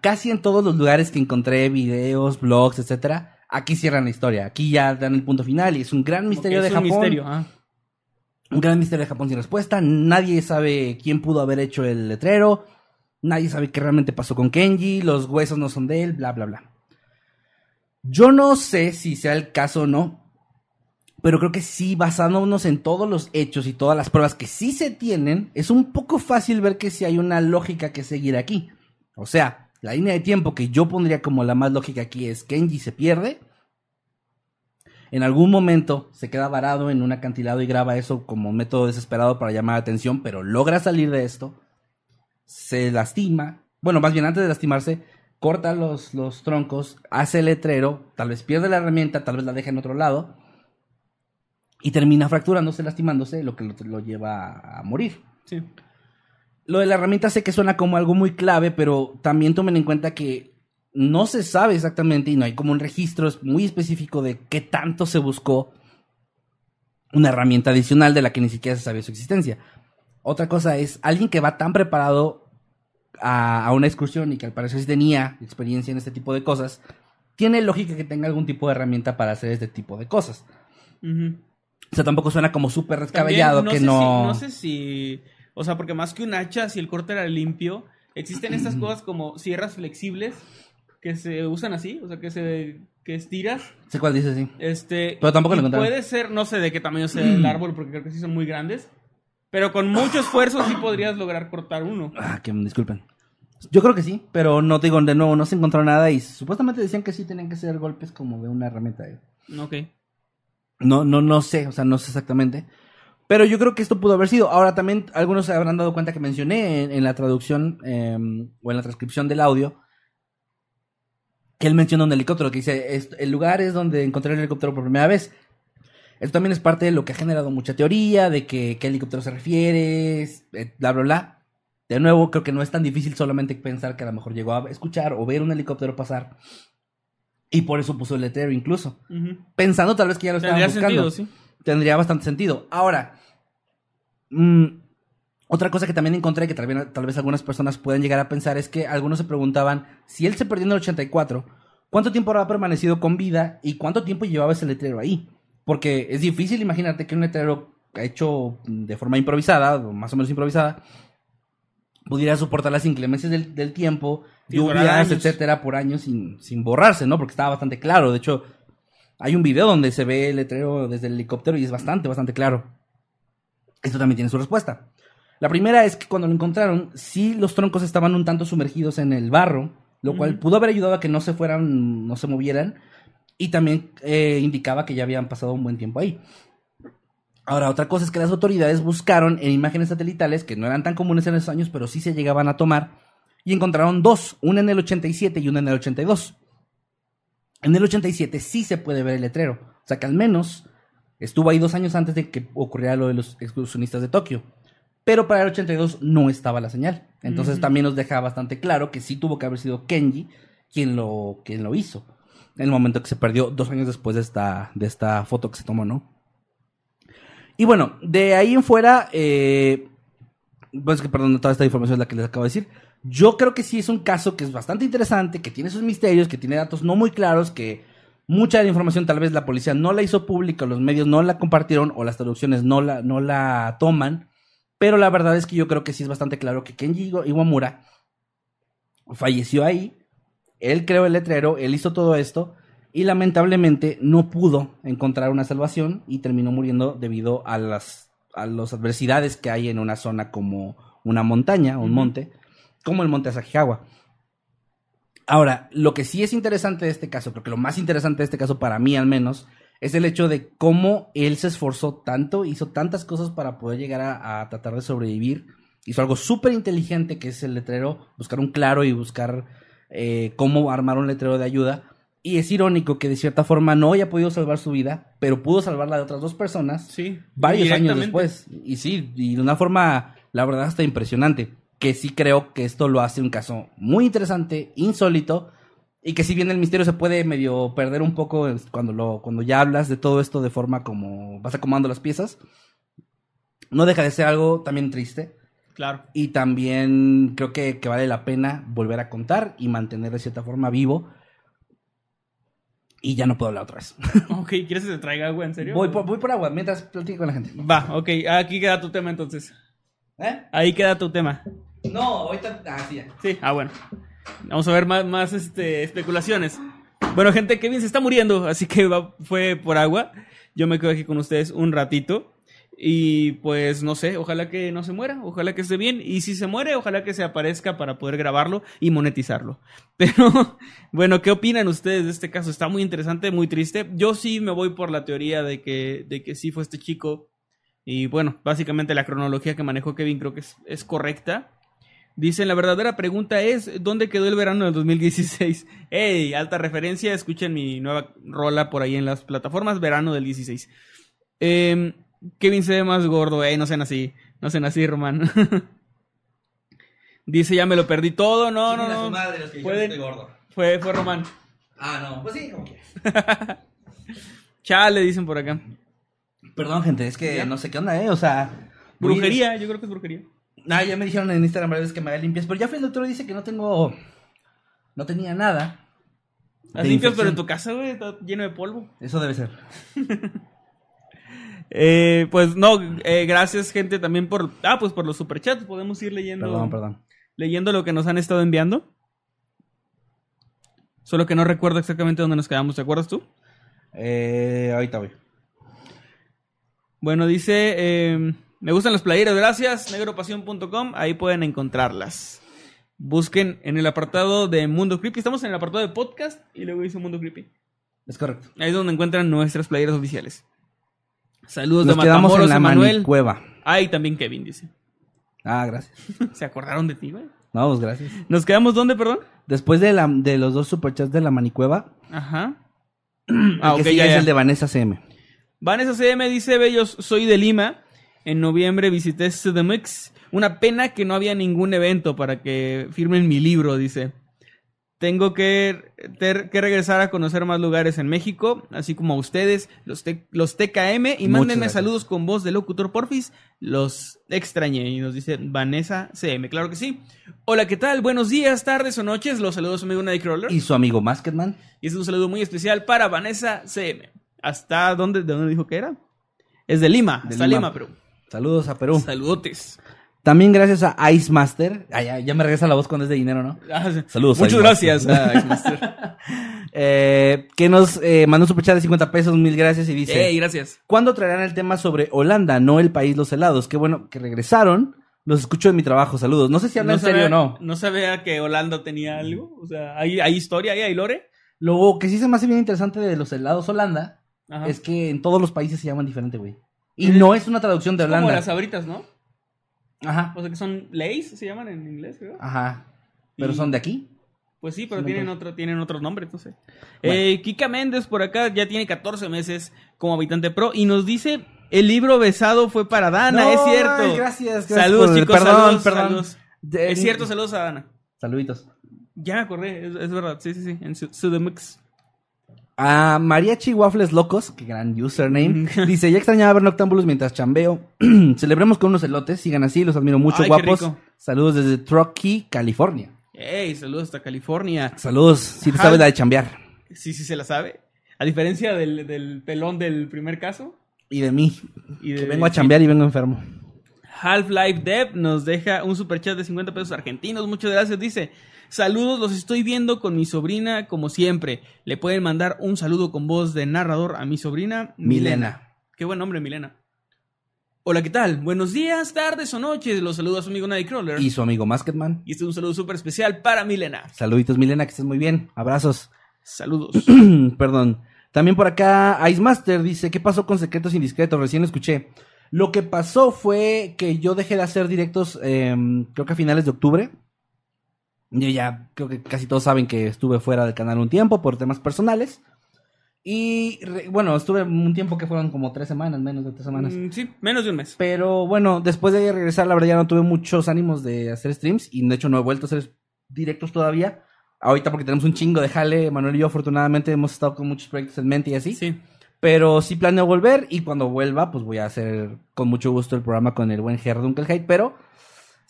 Casi en todos los lugares que encontré videos, blogs, etcétera, aquí cierran la historia. Aquí ya dan el punto final y es un gran misterio de Japón. misterio. ah. Un gran misterio de Japón sin respuesta. Nadie sabe quién pudo haber hecho el letrero. Nadie sabe qué realmente pasó con Kenji. Los huesos no son de él, bla, bla, bla. Yo no sé si sea el caso o no. Pero creo que sí, basándonos en todos los hechos y todas las pruebas que sí se tienen, es un poco fácil ver que sí hay una lógica que seguir aquí. O sea, la línea de tiempo que yo pondría como la más lógica aquí es Kenji se pierde. En algún momento se queda varado en un acantilado y graba eso como método desesperado para llamar la atención, pero logra salir de esto. Se lastima. Bueno, más bien antes de lastimarse, corta los, los troncos, hace el letrero, tal vez pierde la herramienta, tal vez la deja en otro lado. Y termina fracturándose, lastimándose, lo que lo, lo lleva a morir. Sí. Lo de la herramienta sé que suena como algo muy clave, pero también tomen en cuenta que no se sabe exactamente y no hay como un registro muy específico de qué tanto se buscó una herramienta adicional de la que ni siquiera se sabía su existencia. Otra cosa es alguien que va tan preparado a, a una excursión y que al parecer sí tenía experiencia en este tipo de cosas, tiene lógica que tenga algún tipo de herramienta para hacer este tipo de cosas. O sea, tampoco suena como súper También, descabellado que sé no... Si, no sé si. O sea, porque más que un hacha, si el corte era limpio, existen estas cosas como sierras flexibles que se usan así, o sea, que se que estiras. Sé cuál dice, sí. Este, Pero tampoco lo encontraron. Puede ser, no sé de qué tamaño sea el árbol, porque creo que sí son muy grandes. Pero con mucho esfuerzo sí podrías lograr cortar uno. Ah, que me disculpen. Yo creo que sí, pero no te digo, de nuevo, no se encontró nada y supuestamente decían que sí tenían que ser golpes como de una herramienta. Ok. No, no, no sé, o sea, no sé exactamente. Pero yo creo que esto pudo haber sido. Ahora también algunos se habrán dado cuenta que mencioné en, en la traducción eh, o en la transcripción del audio que él menciona un helicóptero que dice, "Es- el lugar es donde encontré el helicóptero por primera vez. Esto también es parte de lo que ha generado mucha teoría, de que qué helicóptero se refiere, eh, bla, bla, bla. De nuevo, creo que no es tan difícil solamente pensar que a lo mejor llegó a escuchar o ver un helicóptero pasar. Y por eso puso el letrero incluso. Pensando tal vez que ya lo estaban buscando. sentido, sí. Tendría bastante sentido. Ahora, mm, otra cosa que también encontré que tal vez, tal vez algunas personas pueden llegar a pensar es que algunos se preguntaban si él se perdió en el 84, ¿cuánto tiempo habrá permanecido con vida y cuánto tiempo llevaba ese letrero ahí? Porque es difícil imagínate que un letrero hecho de forma improvisada, o más o menos improvisada, pudiera soportar las inclemencias del, del tiempo, lluvias, etcétera, por años sin, sin borrarse, ¿no? Porque estaba bastante claro. De hecho, hay un video donde se ve el letrero desde el helicóptero y es bastante, bastante claro. Esto también tiene su respuesta. La primera es que cuando lo encontraron, sí los troncos estaban un tanto sumergidos en el barro, lo cual pudo haber ayudado a que no se fueran, no se movieran, y también eh, indicaba que ya habían pasado un buen tiempo ahí. Ahora, otra cosa es que las autoridades buscaron en imágenes satelitales, que no eran tan comunes en esos años, pero sí se llegaban a tomar, y encontraron dos, una en el 87 y una en el 82. En el 87 sí se puede ver el letrero, o sea que al menos estuvo ahí dos años antes de que ocurriera lo de los excursionistas de Tokio. Pero para el 82 no estaba la señal. Entonces también nos deja bastante claro que sí tuvo que haber sido Kenji quien lo, quien lo hizo. En el momento que se perdió dos años después de esta, de esta foto que se tomó, ¿no? Y bueno, de ahí en fuera, eh, pues que perdón, toda esta información es la que les acabo de decir. Yo creo que sí es un caso que es bastante interesante, que tiene sus misterios, que tiene datos no muy claros, que mucha de la información tal vez la policía no la hizo pública, los medios no la compartieron o las traducciones no la, no la toman. Pero la verdad es que yo creo que sí es bastante claro que Kenji Iwa- Iwamura falleció ahí. Él creó el letrero, él hizo todo esto y lamentablemente no pudo encontrar una salvación y terminó muriendo debido a las, a las adversidades que hay en una zona como una montaña, un monte, como el monte Asajijawa. Ahora, lo que sí es interesante de este caso, creo que lo más interesante de este caso para mí al menos, es el hecho de cómo él se esforzó tanto, hizo tantas cosas para poder llegar a, a tratar de sobrevivir. Hizo algo súper inteligente que es el letrero, buscar un claro y buscar eh, cómo armar un letrero de ayuda. Y es irónico que de cierta forma no haya podido salvar su vida, pero pudo salvar la de otras dos personas Sí. varios años después. Y sí, y de una forma, la verdad, hasta impresionante. Que sí creo que esto lo hace un caso muy interesante, insólito, y que si bien el misterio se puede medio perder un poco cuando, lo, cuando ya hablas de todo esto de forma como vas acomodando las piezas, no deja de ser algo también triste. Claro. Y también creo que, que vale la pena volver a contar y mantener de cierta forma vivo. Y ya no puedo hablar otra vez. Ok, ¿quieres que te traiga agua? ¿En serio? Voy por, voy por agua mientras platico con la gente. Va, ok. Aquí queda tu tema entonces. ¿Eh? Ahí queda tu tema. No, ahorita. Ah, sí. Sí, ah, bueno. Vamos a ver más, más este, especulaciones. Bueno, gente, Kevin se está muriendo, así que fue por agua. Yo me quedo aquí con ustedes un ratito. Y pues no sé, ojalá que no se muera, ojalá que esté bien. Y si se muere, ojalá que se aparezca para poder grabarlo y monetizarlo. Pero bueno, ¿qué opinan ustedes de este caso? Está muy interesante, muy triste. Yo sí me voy por la teoría de que, de que sí fue este chico. Y bueno, básicamente la cronología que manejó Kevin creo que es correcta. Dicen, la verdadera pregunta es, ¿dónde quedó el verano del 2016? ¡Ey! Alta referencia, escuchen mi nueva rola por ahí en las plataformas, verano del 16. Eh, Kevin se ve más gordo, ey, no sean así, no sean así, Román. Dice, ya me lo perdí todo, no, no, no. Pueden- gordo. Fue, fue Román. Ah, no, pues sí, como que. Chale, dicen por acá. Perdón, gente, es que ¿Ya? no sé qué onda, ¿eh? O sea. Brujería, yo creo que es brujería. Ah, ya me dijeron en Instagram varias veces que me haga limpias, pero ya fue el doctor dice que no tengo. No tenía nada. De limpias, pero en tu casa, güey, está lleno de polvo. Eso debe ser. Eh, pues no, eh, gracias gente también por, ah, pues por los superchats, podemos ir leyendo, Perdón, perdón. leyendo lo que nos han estado enviando. Solo que no recuerdo exactamente dónde nos quedamos, ¿te acuerdas tú? Eh, ahorita voy. Bueno, dice, eh, me gustan las playeras, gracias, negropasión.com, ahí pueden encontrarlas. Busquen en el apartado de Mundo Creepy, estamos en el apartado de podcast y luego dice Mundo Creepy. Es correcto. Ahí es donde encuentran nuestras playeras oficiales. Saludos Nos de quedamos Matamoros, en la Emanuel. cueva. Ah, y también Kevin dice. Ah, gracias. ¿Se acordaron de ti, güey? No, pues gracias. ¿Nos quedamos dónde, perdón? Después de, la, de los dos superchats de la manicueva, Ajá. el Ah, que ok, sigue ya, es ya. el de Vanessa CM. Vanessa CM dice, Bellos, soy de Lima. En noviembre visité CDMX. Una pena que no había ningún evento para que firmen mi libro, dice. Tengo que, ter- que regresar a conocer más lugares en México, así como a ustedes, los, T- los TKM, y Muchas mándenme gracias. saludos con voz de locutor porfis. Los extrañé. Y nos dice Vanessa CM, claro que sí. Hola, ¿qué tal? Buenos días, tardes o noches. Los saludos a su amigo Nightcrawler. Y su amigo Masketman. Y es un saludo muy especial para Vanessa CM. ¿Hasta dónde, de dónde dijo que era? Es de Lima, De hasta Lima. Lima, pero. Saludos a Perú. Saludotes. También gracias a Ice Master. Ah, ya, ya me regresa la voz cuando es de dinero, ¿no? Ah. Saludos, Muchas Ice gracias Master. a Ice Master. Eh, que nos eh, mandó un superchat de 50 pesos, mil gracias y dice... Ey, gracias. ¿Cuándo traerán el tema sobre Holanda, no el país los helados? Qué bueno que regresaron. Los escucho en mi trabajo, saludos. No sé si hablan en serio o no. No sabía que Holanda tenía algo. O sea, ¿hay, hay historia ahí, hay lore. Lo que sí se me hace bien interesante de los helados Holanda Ajá. es que en todos los países se llaman diferente, güey. Y no es una traducción de como Holanda. las sabritas, ¿no? Ajá. O sea, que son Lays, se llaman en inglés, creo. Ajá. ¿Pero Y- son de aquí? Pues sí, pero tienen, entonces. otro, tienen otros nombres, no sé. Bueno. Eh, Kika Méndez por acá ya tiene 14 meses como habitante pro y nos dice, el libro besado fue para Dana, No, es cierto. ay, gracias, gracias Saludos, por chicos, perdón, saludos, perdón. saludos. De- Es cierto, saludos a Dana. Saluditos. Ya me acordé, es, es verdad, sí, sí, sí, en su, Sudemux. A Mariachi Waffles Locos, que gran username, dice, ya extrañaba ver Noctámbulos mientras chambeo. Celebremos con unos elotes, sigan así, los admiro mucho, Ay, qué guapos. rico. Saludos desde Truckee, California. Ey, saludos hasta California. Saludos, si te Ajá. sabes la de chambear. Sí, sí se la sabe. A diferencia del, del pelón del primer caso. Y de mí, Y de, vengo a chambear y vengo enfermo. Half-Life Dev nos deja un superchat de 50 pesos argentinos. Muchas gracias. Dice: Saludos, los estoy viendo con mi sobrina como siempre. Le pueden mandar un saludo con voz de narrador a mi sobrina Milena. Qué buen nombre, Milena. Hola, ¿qué tal? Buenos días, tardes o noches. Los saludo a su amigo Nightcrawler. Y Y, su amigo Masketman. este es un saludo súper especial para Milena. Saluditos, Milena, que estés muy bien. Abrazos. Saludos. Perdón. También por acá, Ice Master dice, ¿qué pasó con Secretos Indiscretos? Recién lo escuché. Lo que pasó fue que yo dejé de hacer directos, em, creo que a finales de octubre. Yo ya, creo que casi todos saben que estuve fuera del canal un tiempo por temas personales. Y re- bueno, estuve un tiempo que fueron como tres semanas, menos de tres semanas. Mm, sí, menos de un mes. Pero bueno, después de regresar, la verdad ya no tuve muchos ánimos de hacer streams. Y de hecho no he vuelto a hacer directos todavía. Ahorita porque tenemos un chingo de jale, Manuel y yo afortunadamente hemos estado con muchos proyectos en mente y así. Sí. Pero sí planeo volver y cuando vuelva pues voy a hacer con mucho gusto el programa con el buen Ger Dunkelheit. Pero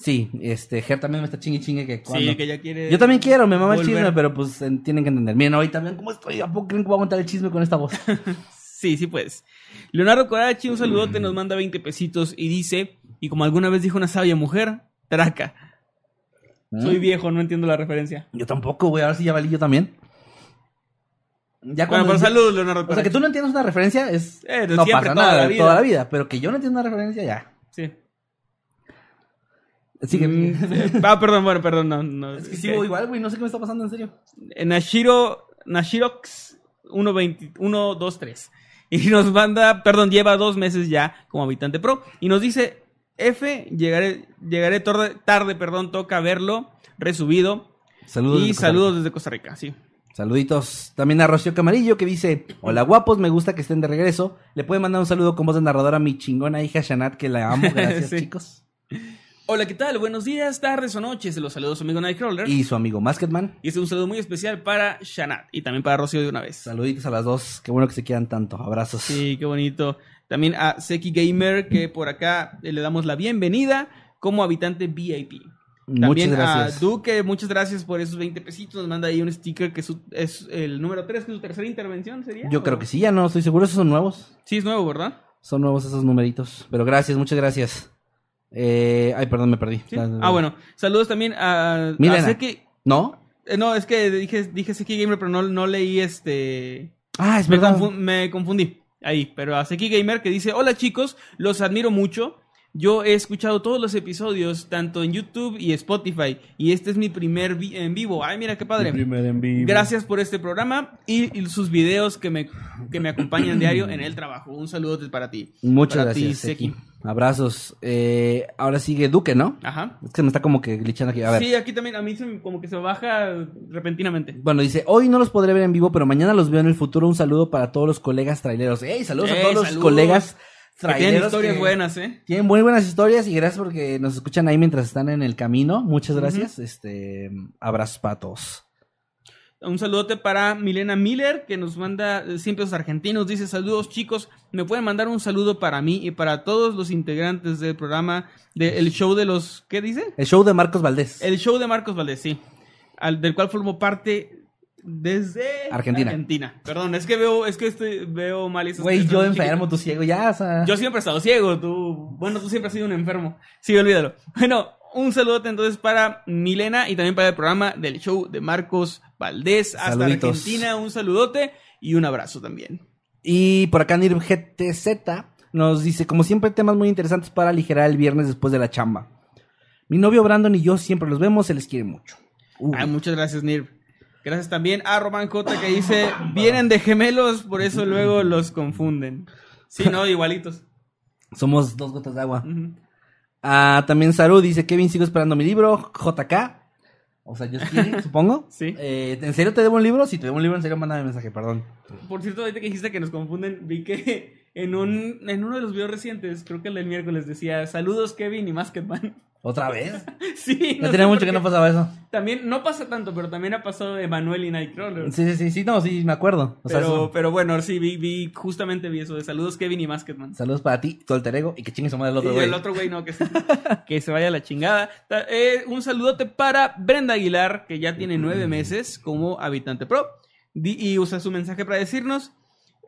sí, este Ger también me está chingue chingue que cuando... Sí, que ya quiere. Yo también quiero, me mama el chisme, pero pues en- tienen que entender. Miren, ahorita ven cómo estoy, ¿a poco creen que voy a aguantar el chisme con esta voz? Sí, sí, pues. Leonardo Corachi, un saludote, nos manda 20 pesitos y dice, y como alguna vez dijo una sabia mujer, traca. Soy viejo, no entiendo la referencia. Yo tampoco, güey, ahora sí ya valí yo también. Ya Bueno, cuando pero saludos, Leonardo O sea, Corachi. que tú no entiendas una referencia es. Eh, no siempre, pasa toda nada, la vida. toda la vida. Pero que yo no entiendo una referencia, ya. Sí. Así que. Mm, ah, perdón, bueno, perdón, no. no es que sigo igual, güey, no sé qué me está pasando en serio. Eh, Nashiro, Nashirox 120 123. Y nos manda, perdón, lleva dos meses ya como habitante pro. Y nos dice, F, llegaré, llegaré tarde, tarde, perdón, toca verlo, resubido. Saludos. y desde Costa saludos desde Costa Rica, sí. Saluditos. También a Rocío Camarillo que dice: Hola guapos, me gusta que estén de regreso. Le pueden mandar un saludo con voz de narradora a mi chingona hija Shanat, que la amo. Gracias, Sí. chicos. Hola, ¿qué tal? Buenos días, tardes o noches. Los saludos a su amigo Nightcrawler. Y, Y su amigo Masketman. este es un saludo muy especial para Shanat y también para Rocío de una vez. Saluditos a las dos. Qué bueno que se quieran tanto. Abrazos. Sí, qué bonito. También a Seki Gamer, que por acá eh, le damos la bienvenida como habitante VIP. También Muchas gracias. a Duque, muchas gracias por esos 20 pesitos. Nos manda ahí un sticker que es, su- es el número 3, que es su tercera intervención, ¿sería? Yo ¿O? creo que sí, ya no estoy seguro. Esos son nuevos. Sí, es nuevo, ¿verdad? Son nuevos esos numeritos. Pero gracias, muchas gracias. Eh, ay, perdón, me perdí. Sí. Ah, bueno. Saludos también a. Seki. ¿No? eh, no, es que dije, dije Seki Gamer, pero no, no leí este. Ah, es Me, verdad. confu- me confundí ahí, pero a Seki Gamer que dice, hola chicos, los admiro mucho. Yo he escuchado todos los episodios, tanto en YouTube y Spotify, y este es mi primer vi- en vivo. Ay, mira qué padre. Gracias por este programa y, y sus videos que me, que me acompañan diario en el trabajo. Un saludo para ti. Muchas Para gracias, ti, Seki. Seki. Abrazos. Eh, ahora sigue Duque, ¿no? Ajá. Es que me está como que glitchando aquí. A ver. Sí, aquí también a mí se como que se baja repentinamente. Bueno, dice, hoy no los podré ver en vivo, pero mañana los veo en el futuro. Un saludo para todos los colegas traileros. ¡Ey! Saludos a todos los colegas Que tienen traileros. historias que buenas, ¿eh? Tienen muy buenas historias y gracias porque nos escuchan ahí mientras están en el camino. Muchas gracias. Este, abrazos para todos. Un saludote para Milena Miller, que nos manda eh, siempre los argentinos. Dice, saludos chicos, me pueden mandar un saludo para mí y para todos los integrantes del programa del show de los... ¿Qué dice? El show de Marcos Valdés. El show de Marcos Valdés, sí. Al, del cual formo parte desde Argentina. Argentina. Perdón, es que veo, es que estoy, veo mal esas Güey, yo enfermo, tú ciego, ya, o sea. Yo siempre he estado ciego, tú. Bueno, tú siempre has sido un enfermo. Sí, olvídalo. Bueno, un saludote entonces para Milena y también para el programa del show de Marcos Valdés. Hasta Saluditos. Argentina, un saludote y un abrazo también. Y por acá Nirv GTZ nos dice, como siempre, temas muy interesantes para aligerar el viernes después de la chamba. Mi novio Brandon y yo siempre los vemos, se les quiere mucho. Uh, Ay, muchas gracias, Nirv. Gracias también a Román J que dice, vienen de gemelos, por eso luego los confunden. Sí, no, igualitos. somos dos gotas de agua. Ah, también Saru dice, Kevin, sigo esperando mi libro, JK. O sea, yo quiero, supongo. Sí. Eh, ¿En serio te debo un libro? Si te debo un libro, en serio, mándame mensaje, perdón. Por cierto, ahorita que dijiste que nos confunden, vi que en un en uno de los videos recientes, creo que el del miércoles decía, saludos Kevin y Masketman. ¿Otra vez? sí, No sé tenía mucho que no pasaba eso. También, no pasa tanto, pero también ha pasado Emanuel y Nightcrawler. Sí, sí, sí, sí, no, sí, me acuerdo. O sea, pero, eso- pero bueno, sí, vi, vi, justamente vi eso de saludos Kevin y Masketman. Saludos para ti, tu alter ego, y que chingue su madre el otro güey. el otro güey no, que se, que se vaya a la chingada. Eh, un saludote para Brenda Aguilar, que ya tiene nueve meses como habitante pro. Di- y usa su mensaje para decirnos,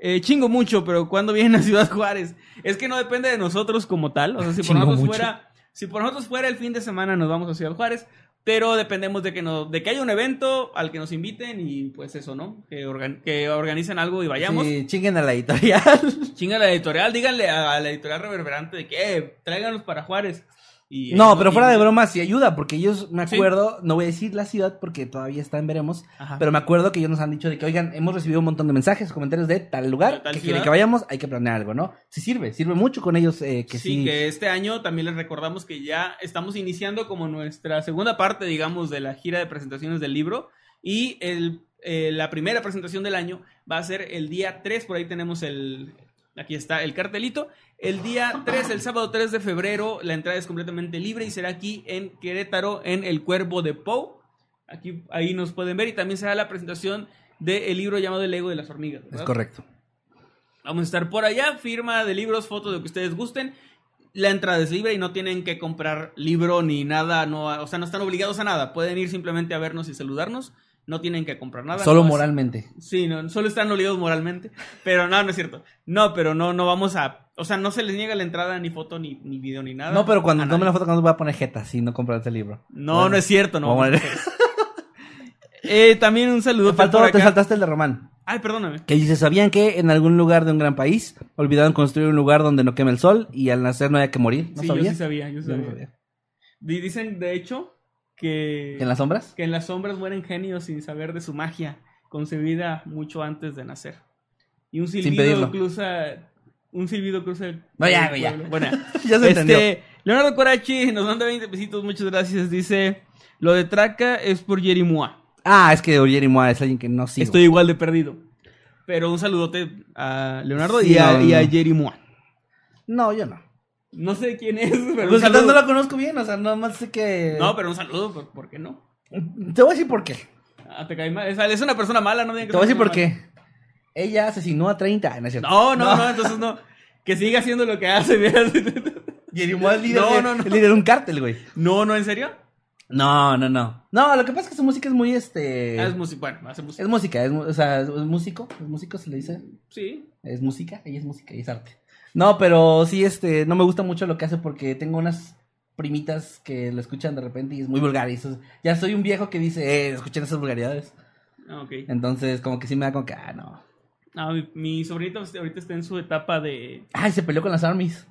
eh, chingo mucho, pero ¿cuándo viene a Ciudad Juárez? Es que no depende de nosotros como tal. O sea, si por nosotros mucho. fuera, si por nosotros fuera el fin de semana nos vamos a Ciudad Juárez. Pero dependemos de que, nos, de que haya un evento al que nos inviten y pues eso, ¿no? Que, organ- que organicen algo y vayamos. Sí, chinguen a la editorial. Chinga la editorial, díganle a la editorial reverberante de que eh, tráiganlos para Juárez. Y, No, pero fuera de broma sí ayuda, porque ellos, me Sí. acuerdo, no voy a decir la ciudad porque todavía está en veremos, Ajá. pero me acuerdo que ellos nos han dicho de que, oigan, hemos recibido un montón de mensajes, comentarios de tal lugar, tal que quieren que vayamos, hay que planear algo, ¿no? Sí sirve, sirve mucho con ellos, eh, que sí, sí. que este año también les recordamos que ya estamos iniciando como nuestra segunda parte, digamos, de la gira de presentaciones del libro. Y el, eh, la primera presentación del año va a ser el día 3, por ahí tenemos el... Aquí está el cartelito. El día 3, el sábado 3 de febrero, la entrada es completamente libre y será aquí en Querétaro, en El Cuervo de Pou. Aquí, ahí nos pueden ver y también será la presentación del libro llamado El Ego de las Hormigas. Es correcto. Vamos a estar por allá, firma de libros, fotos de lo que ustedes gusten. La entrada es libre y no tienen que comprar libro ni nada, no, o sea, no están obligados a nada. Pueden ir simplemente a vernos y saludarnos. No tienen que comprar nada. Solo no moralmente. Sí, no, solo están obligados moralmente. Pero no, no es cierto. No, pero no, no vamos a. O sea, no se les niega la entrada, ni foto, ni, ni video, ni nada. No, pero cuando tome la foto, cuando voy a poner jeta, si no compraste el libro. No, Bueno, no es cierto, no. vamos a. Eh, también un saludo Te faltó, por te acá. saltaste el de Román. Ay, perdóname. Que dice, ¿sabían que en algún lugar de un gran país olvidaron construir un lugar donde no queme el sol y al nacer no haya que morir? ¿No sí, yo sí sabía, yo sí Yo no sabía. sabía. Di- Dicen, de hecho, que. ¿Que ¿En las sombras? que en las sombras mueren genios sin saber de su magia, concebida mucho antes de nacer. Y un silbido pedirlo. Un silbido cruza el. No, ya, güey, ya. Bueno, Ya se este, entendió. Leonardo Corachi nos manda 20 pesitos, muchas gracias. Dice: Lo de Traca es por Jerry Mua. Ah, es que Orieri Moa es alguien que no sigo. Estoy igual de perdido. Pero un saludote a Leonardo Sí, y, a, no, y a. Jerry Mua. No, yo no. No sé quién es, pero Pues no la conozco bien, o sea, nada más sé que... No, pero un saludo, ¿por, por qué no? Te voy a decir por qué. Ah, te cae mal. Es, una persona mala, no digan que Te voy a decir por qué. Ella asesinó a 30. No, es cierto. No, no, no, entonces no. Que siga haciendo lo que hace. Jerry Moa es líder, No, de, no, no. es líder de un cártel, güey. no, no, ¿en serio? No, no, no. No, lo que pasa es que su música es muy, este... Ah, es música. Bueno, hace música. Es música, es, o sea, es músico, es músico se le dice. Sí. Es música, ella es música y es arte. No, pero sí, este, no me gusta mucho lo que hace porque tengo unas primitas que lo escuchan de repente y es muy vulgar. Y eso- ya soy un viejo que dice, eh, escuchen esas vulgaridades. Ah, ok. Entonces, como que sí me da como que, ah, no. Ah, mi, mi sobrinito ahorita está en su etapa de. Ay, se peleó con las armies.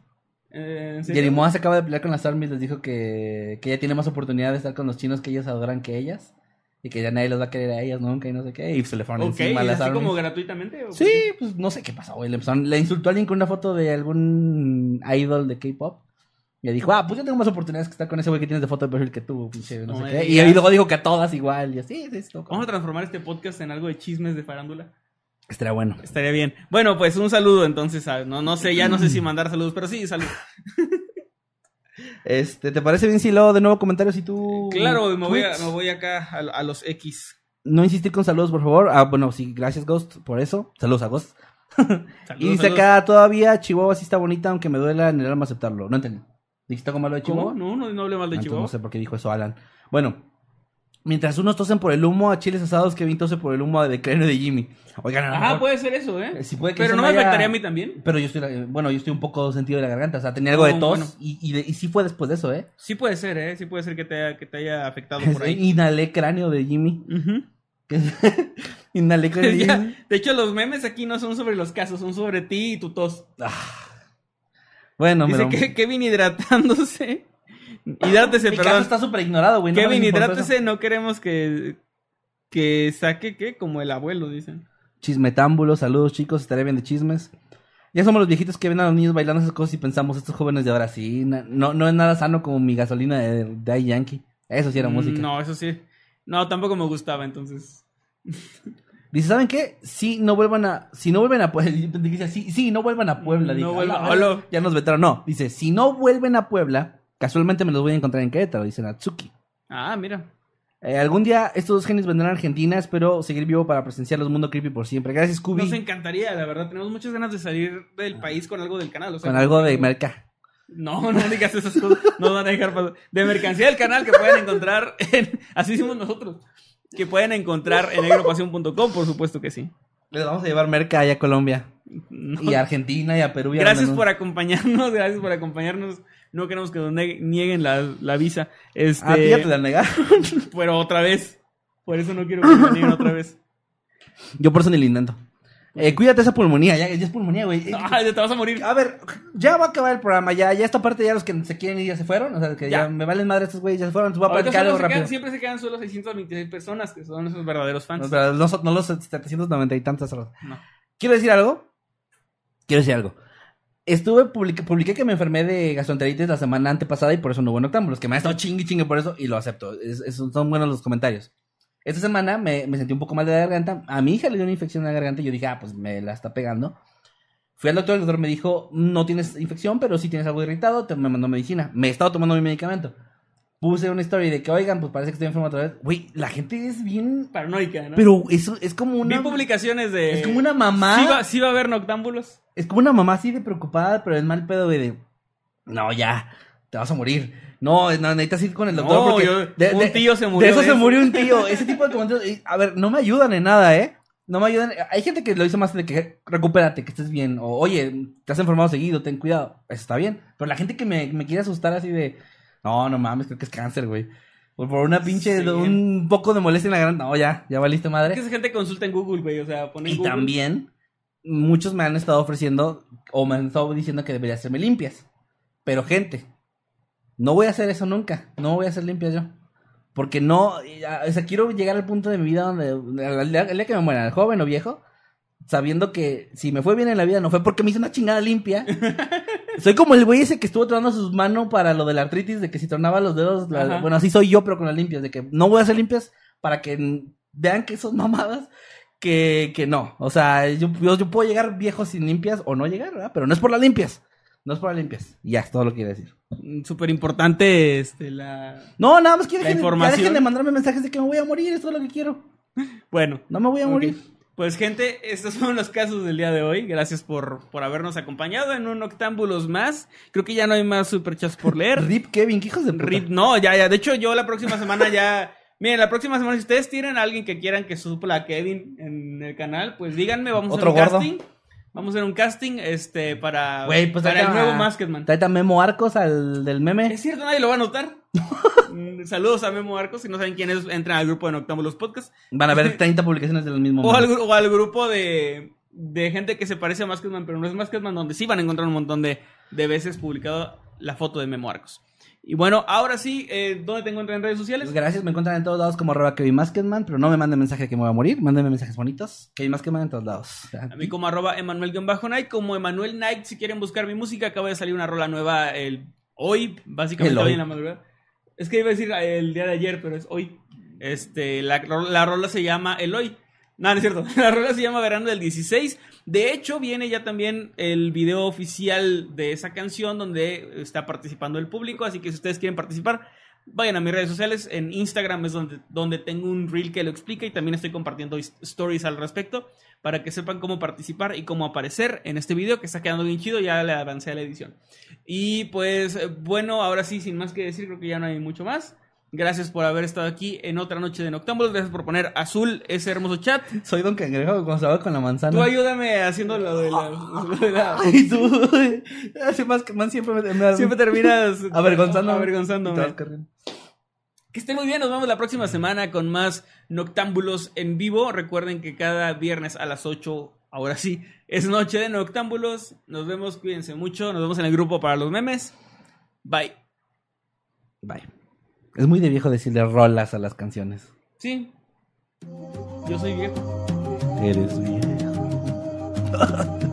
Eh. Jerimoa se acaba de pelear con las armies, les dijo que, que ella tiene más oportunidad de estar con los chinos que ellos adoran que ellas. Y que ya nadie los va a querer a ellos nunca y no sé qué. Y se le fueron Ok, encima a las así como gratuitamente. ¿o Sí, pues no sé qué pasó, güey. Le, le insultó a alguien con una foto de algún idol de K-pop. Y dijo, ah, pues yo tengo más oportunidades que estar con ese güey que tienes de foto de perfil que tú, pinche, no, No sé qué. Y luego dijo que a todas igual. Y yo, sí, sí, sí. no, Vamos a transformar este podcast en algo de chismes de farándula. Estaría bueno. Estaría bien. Bueno, pues un saludo entonces. a- no, no sé, ya no sé si mandar saludos, pero sí, salud. Este, ¿te parece bien si luego de nuevo comentarios y tú. Claro, me voy, a- me voy acá a, a los X. No insistir con saludos, por favor. Ah, bueno, sí, gracias, Ghost, por eso. Saludos a Ghost. Saludos, y dice saludos. acá todavía Chihuahua sí está bonita, aunque me duela en el alma aceptarlo. No entendí. ¿Dijiste algo malo de ¿Cómo? Chihuahua? No, no, no hable mal de Ah, entonces Chihuahua. No sé por qué dijo eso Alan. Bueno, mientras unos tosen por el humo a chiles asados, Kevin tose por el humo de cráneo de Jimmy. Oigan, a lo puede ser eso, ¿eh? eh, sí puede que Pero eso no me haya- afectaría a mí también. Pero yo estoy, bueno, yo estoy un poco sentido de la garganta. O sea, tenía algo de No, tos bueno. y, y, de- y sí fue después de eso, ¿eh? Sí puede ser, ¿eh? Sí puede ser que te haya, que te haya afectado por ahí. Inhalé cráneo de Jimmy. Ujú. Inhalé cráneo de Ya, Jimmy. de hecho, los memes aquí no son sobre los casos, son sobre ti y tu tos. Ah. Bueno, Dice pero... que Kevin hidratándose. Hidrátese, Mi caso perdón. está súper ignorado, güey. no Kevin, hidrátese, no queremos que, que saque, ¿qué? Como el abuelo, dicen. Chismetámbulo, saludos chicos, estaré bien de chismes. Ya somos los viejitos que ven a los niños bailando esas cosas y pensamos, estos jóvenes de ahora sí, no, no es nada sano como mi gasolina de, de Yankee. Eso sí era Mm, música. No, eso sí. No, tampoco me gustaba, entonces. Dice, ¿saben qué? Si no vuelvan a, si no vuelven a Puebla, dice, sí, sí, no vuelvan a Puebla. No Dije, vuelvan- "A la hola". verga". Ya nos vetaron. No, dice, si no vuelven a Puebla, casualmente me los voy a encontrar en Querétaro, dice Natsuki. Ah, mira. Eh, algún día estos dos genios vendrán a Argentina, espero seguir vivo para presenciar los Mundo Creepy por siempre. Gracias, Scooby. Nos encantaría, la verdad. Tenemos muchas ganas de salir del país con algo del canal. o sea, Con algo de merca. No, no digas esas cosas. No van a dejar pasar. De mercancía del canal que pueden encontrar en. Así hicimos nosotros. Que pueden encontrar en negropasión.com, por supuesto que sí. Les vamos a llevar merca allá a Colombia. No. Y a Argentina y a Perú. y Gracias por no- acompañarnos, gracias por acompañarnos. No queremos que nos nieguen la, la visa. Este, Ah, ya te la negaron. Pero otra vez. Por eso no quiero que me nieguen otra vez. Yo por eso ni lo intento. Eh, cuídate esa pulmonía, ya, ya es pulmonía, güey. Ay, te vas a morir. A ver, ya va a acabar el programa, ya, ya esta parte ya los que se quieren ir ya se fueron, o sea, que ya, Ya. me valen madre estos güeyes, ya se fueron, a platicar algo rápido. quedan- siempre se quedan solo 626 personas, que son esos verdaderos fans. No, pero no, no los 790 y tantas horas. No. Quiero decir algo. Quiero decir algo. Estuve, publiqué, publiqué que me enfermé de gastroenteritis la semana antepasada y por eso no hubo noctámbulos. Que me ha estado chingue chingue por eso y lo acepto. Es- son buenos los comentarios. Esta semana me, me sentí un poco mal de la garganta. A mi hija le dio una infección en la garganta y yo dije, ah, pues me la está pegando. Fui al doctor, el doctor me dijo, no tienes infección, pero sí tienes algo irritado, te, me mandó medicina. Me he estado tomando mi medicamento. Puse una story de que, oigan, pues parece que estoy enfermo otra vez. Güey, la gente es bien... Paranoica, ¿no? Pero eso es como una... Vi publicaciones de. Es como una mamá. Sí va, sí va a haber noctámbulos. Es como una mamá así de preocupada, pero es mal pedo, güey, de... No, ya, te vas a morir. No, no necesitas ir con el doctor No, porque... yo- un tío se murió De eso de se murió un tío. Ese tipo de comentarios... A ver, no me ayudan en nada, ¿eh? No me ayudan. Hay gente que lo dice más de que recupérate, que estés bien. O, oye, te has enfermado seguido, ten cuidado. Eso está bien. Pero la gente que me, me quiere asustar así de... No, no mames, creo que es cáncer, güey. Por, por una pinche... Sí. Un poco de molestia en la garganta. No, ya, ya valiste madre. Es que esa gente consulta en Google, güey. O sea, pone Y Google. también, muchos me han estado ofreciendo o me han estado diciendo que debería hacerme limpias. Pero, gente, no voy a hacer eso nunca. No voy a hacer limpias yo. Porque no, o sea, quiero llegar al punto de mi vida donde, el día, el día que me muera, joven o viejo, sabiendo que si me fue bien en la vida no fue porque me hice una chingada limpia. soy como el güey ese que estuvo tronando sus manos para lo de la artritis, de que si tronaba los dedos, la- bueno, así soy yo, pero con las limpias, de que no voy a hacer limpias para que vean que son mamadas, que, que no. O sea, yo, yo, yo puedo llegar viejo sin limpias o no llegar, ¿verdad? Pero no es por las limpias. No es por las limpias. Ya, es todo lo que quiero decir. Mm, Súper importante este, la... No, nada más quiero que dejen de mandarme mensajes de que me voy a morir, es todo lo que quiero. Bueno. No me voy a morir. Pues gente, estos fueron los casos del día de hoy. Gracias por, por habernos acompañado en un Octámbulos más. Creo que ya no hay más superchats por leer. Rip Kevin, ¿qué hijos de puta? Rip, no, ya, ya. De hecho, yo la próxima semana ya. Miren, la próxima semana, si ustedes tienen a alguien que quieran que supla a Kevin en el canal, pues díganme, vamos a hacer un gordo. casting. Vamos a hacer un casting, este, para, Güey, pues para el nuevo Masketman. Tráete a Memo Arcos al del meme. Es cierto, nadie lo va a notar. Mm, Saludos a Memo Arcos. Si no saben quién es, entran al grupo de Noctámbulos Podcast. Van a ver 30 publicaciones del mismo O al, o al grupo de, de gente que se parece a Masketman, pero no es Masketman, donde sí van a encontrar un montón de, de veces publicado la foto de Memo Arcos. Y bueno, ahora sí, eh, ¿dónde te encuentran en redes sociales? Pues gracias, me encuentran en todos lados como arroba Kevin Maskedman, pero no me manden mensaje que me voy a morir, mándenme mensajes bonitos. Kevin Maskedman en todos lados. A mí como arroba Emanuel-Night, como Emanuel Night, si quieren buscar mi música, acaba de salir una rola nueva el, hoy, básicamente El hoy. hoy en la madrugada. Es que iba a decir el día de ayer, pero es hoy. Este, la, la rola se llama El Hoy. No, no es cierto. La rola se llama Verano del 16. De hecho, viene ya también el video oficial de esa canción donde está participando el público. Así que si ustedes quieren participar, vayan a mis redes sociales. En Instagram es donde, donde tengo un reel que lo explica y también estoy compartiendo stories al respecto para que sepan cómo participar y cómo aparecer en este video que está quedando bien chido. Ya le avancé a la edición. Y pues, eh, bueno, ahora sí, sin más que decir, creo que ya no hay mucho más. Gracias por haber estado aquí en otra noche de Noctámbulos. Gracias por poner azul ese hermoso chat. Soy Don Cangrejo cuando se va con la manzana. Tú ayúdame haciendo lo de la. lo de la- Y tú, siempre me, me Siempre terminas avergonzándome. avergonzándome. Que estén muy bien, nos vemos la próxima semana con más Noctámbulos en vivo. Recuerden que cada viernes a las 8, ahora sí, es noche de Noctámbulos. Nos vemos, cuídense mucho. Nos vemos en el grupo para los memes. Bye. Bye. Es muy de viejo decirle rolas a las canciones. Sí. Yo soy viejo. Eres viejo.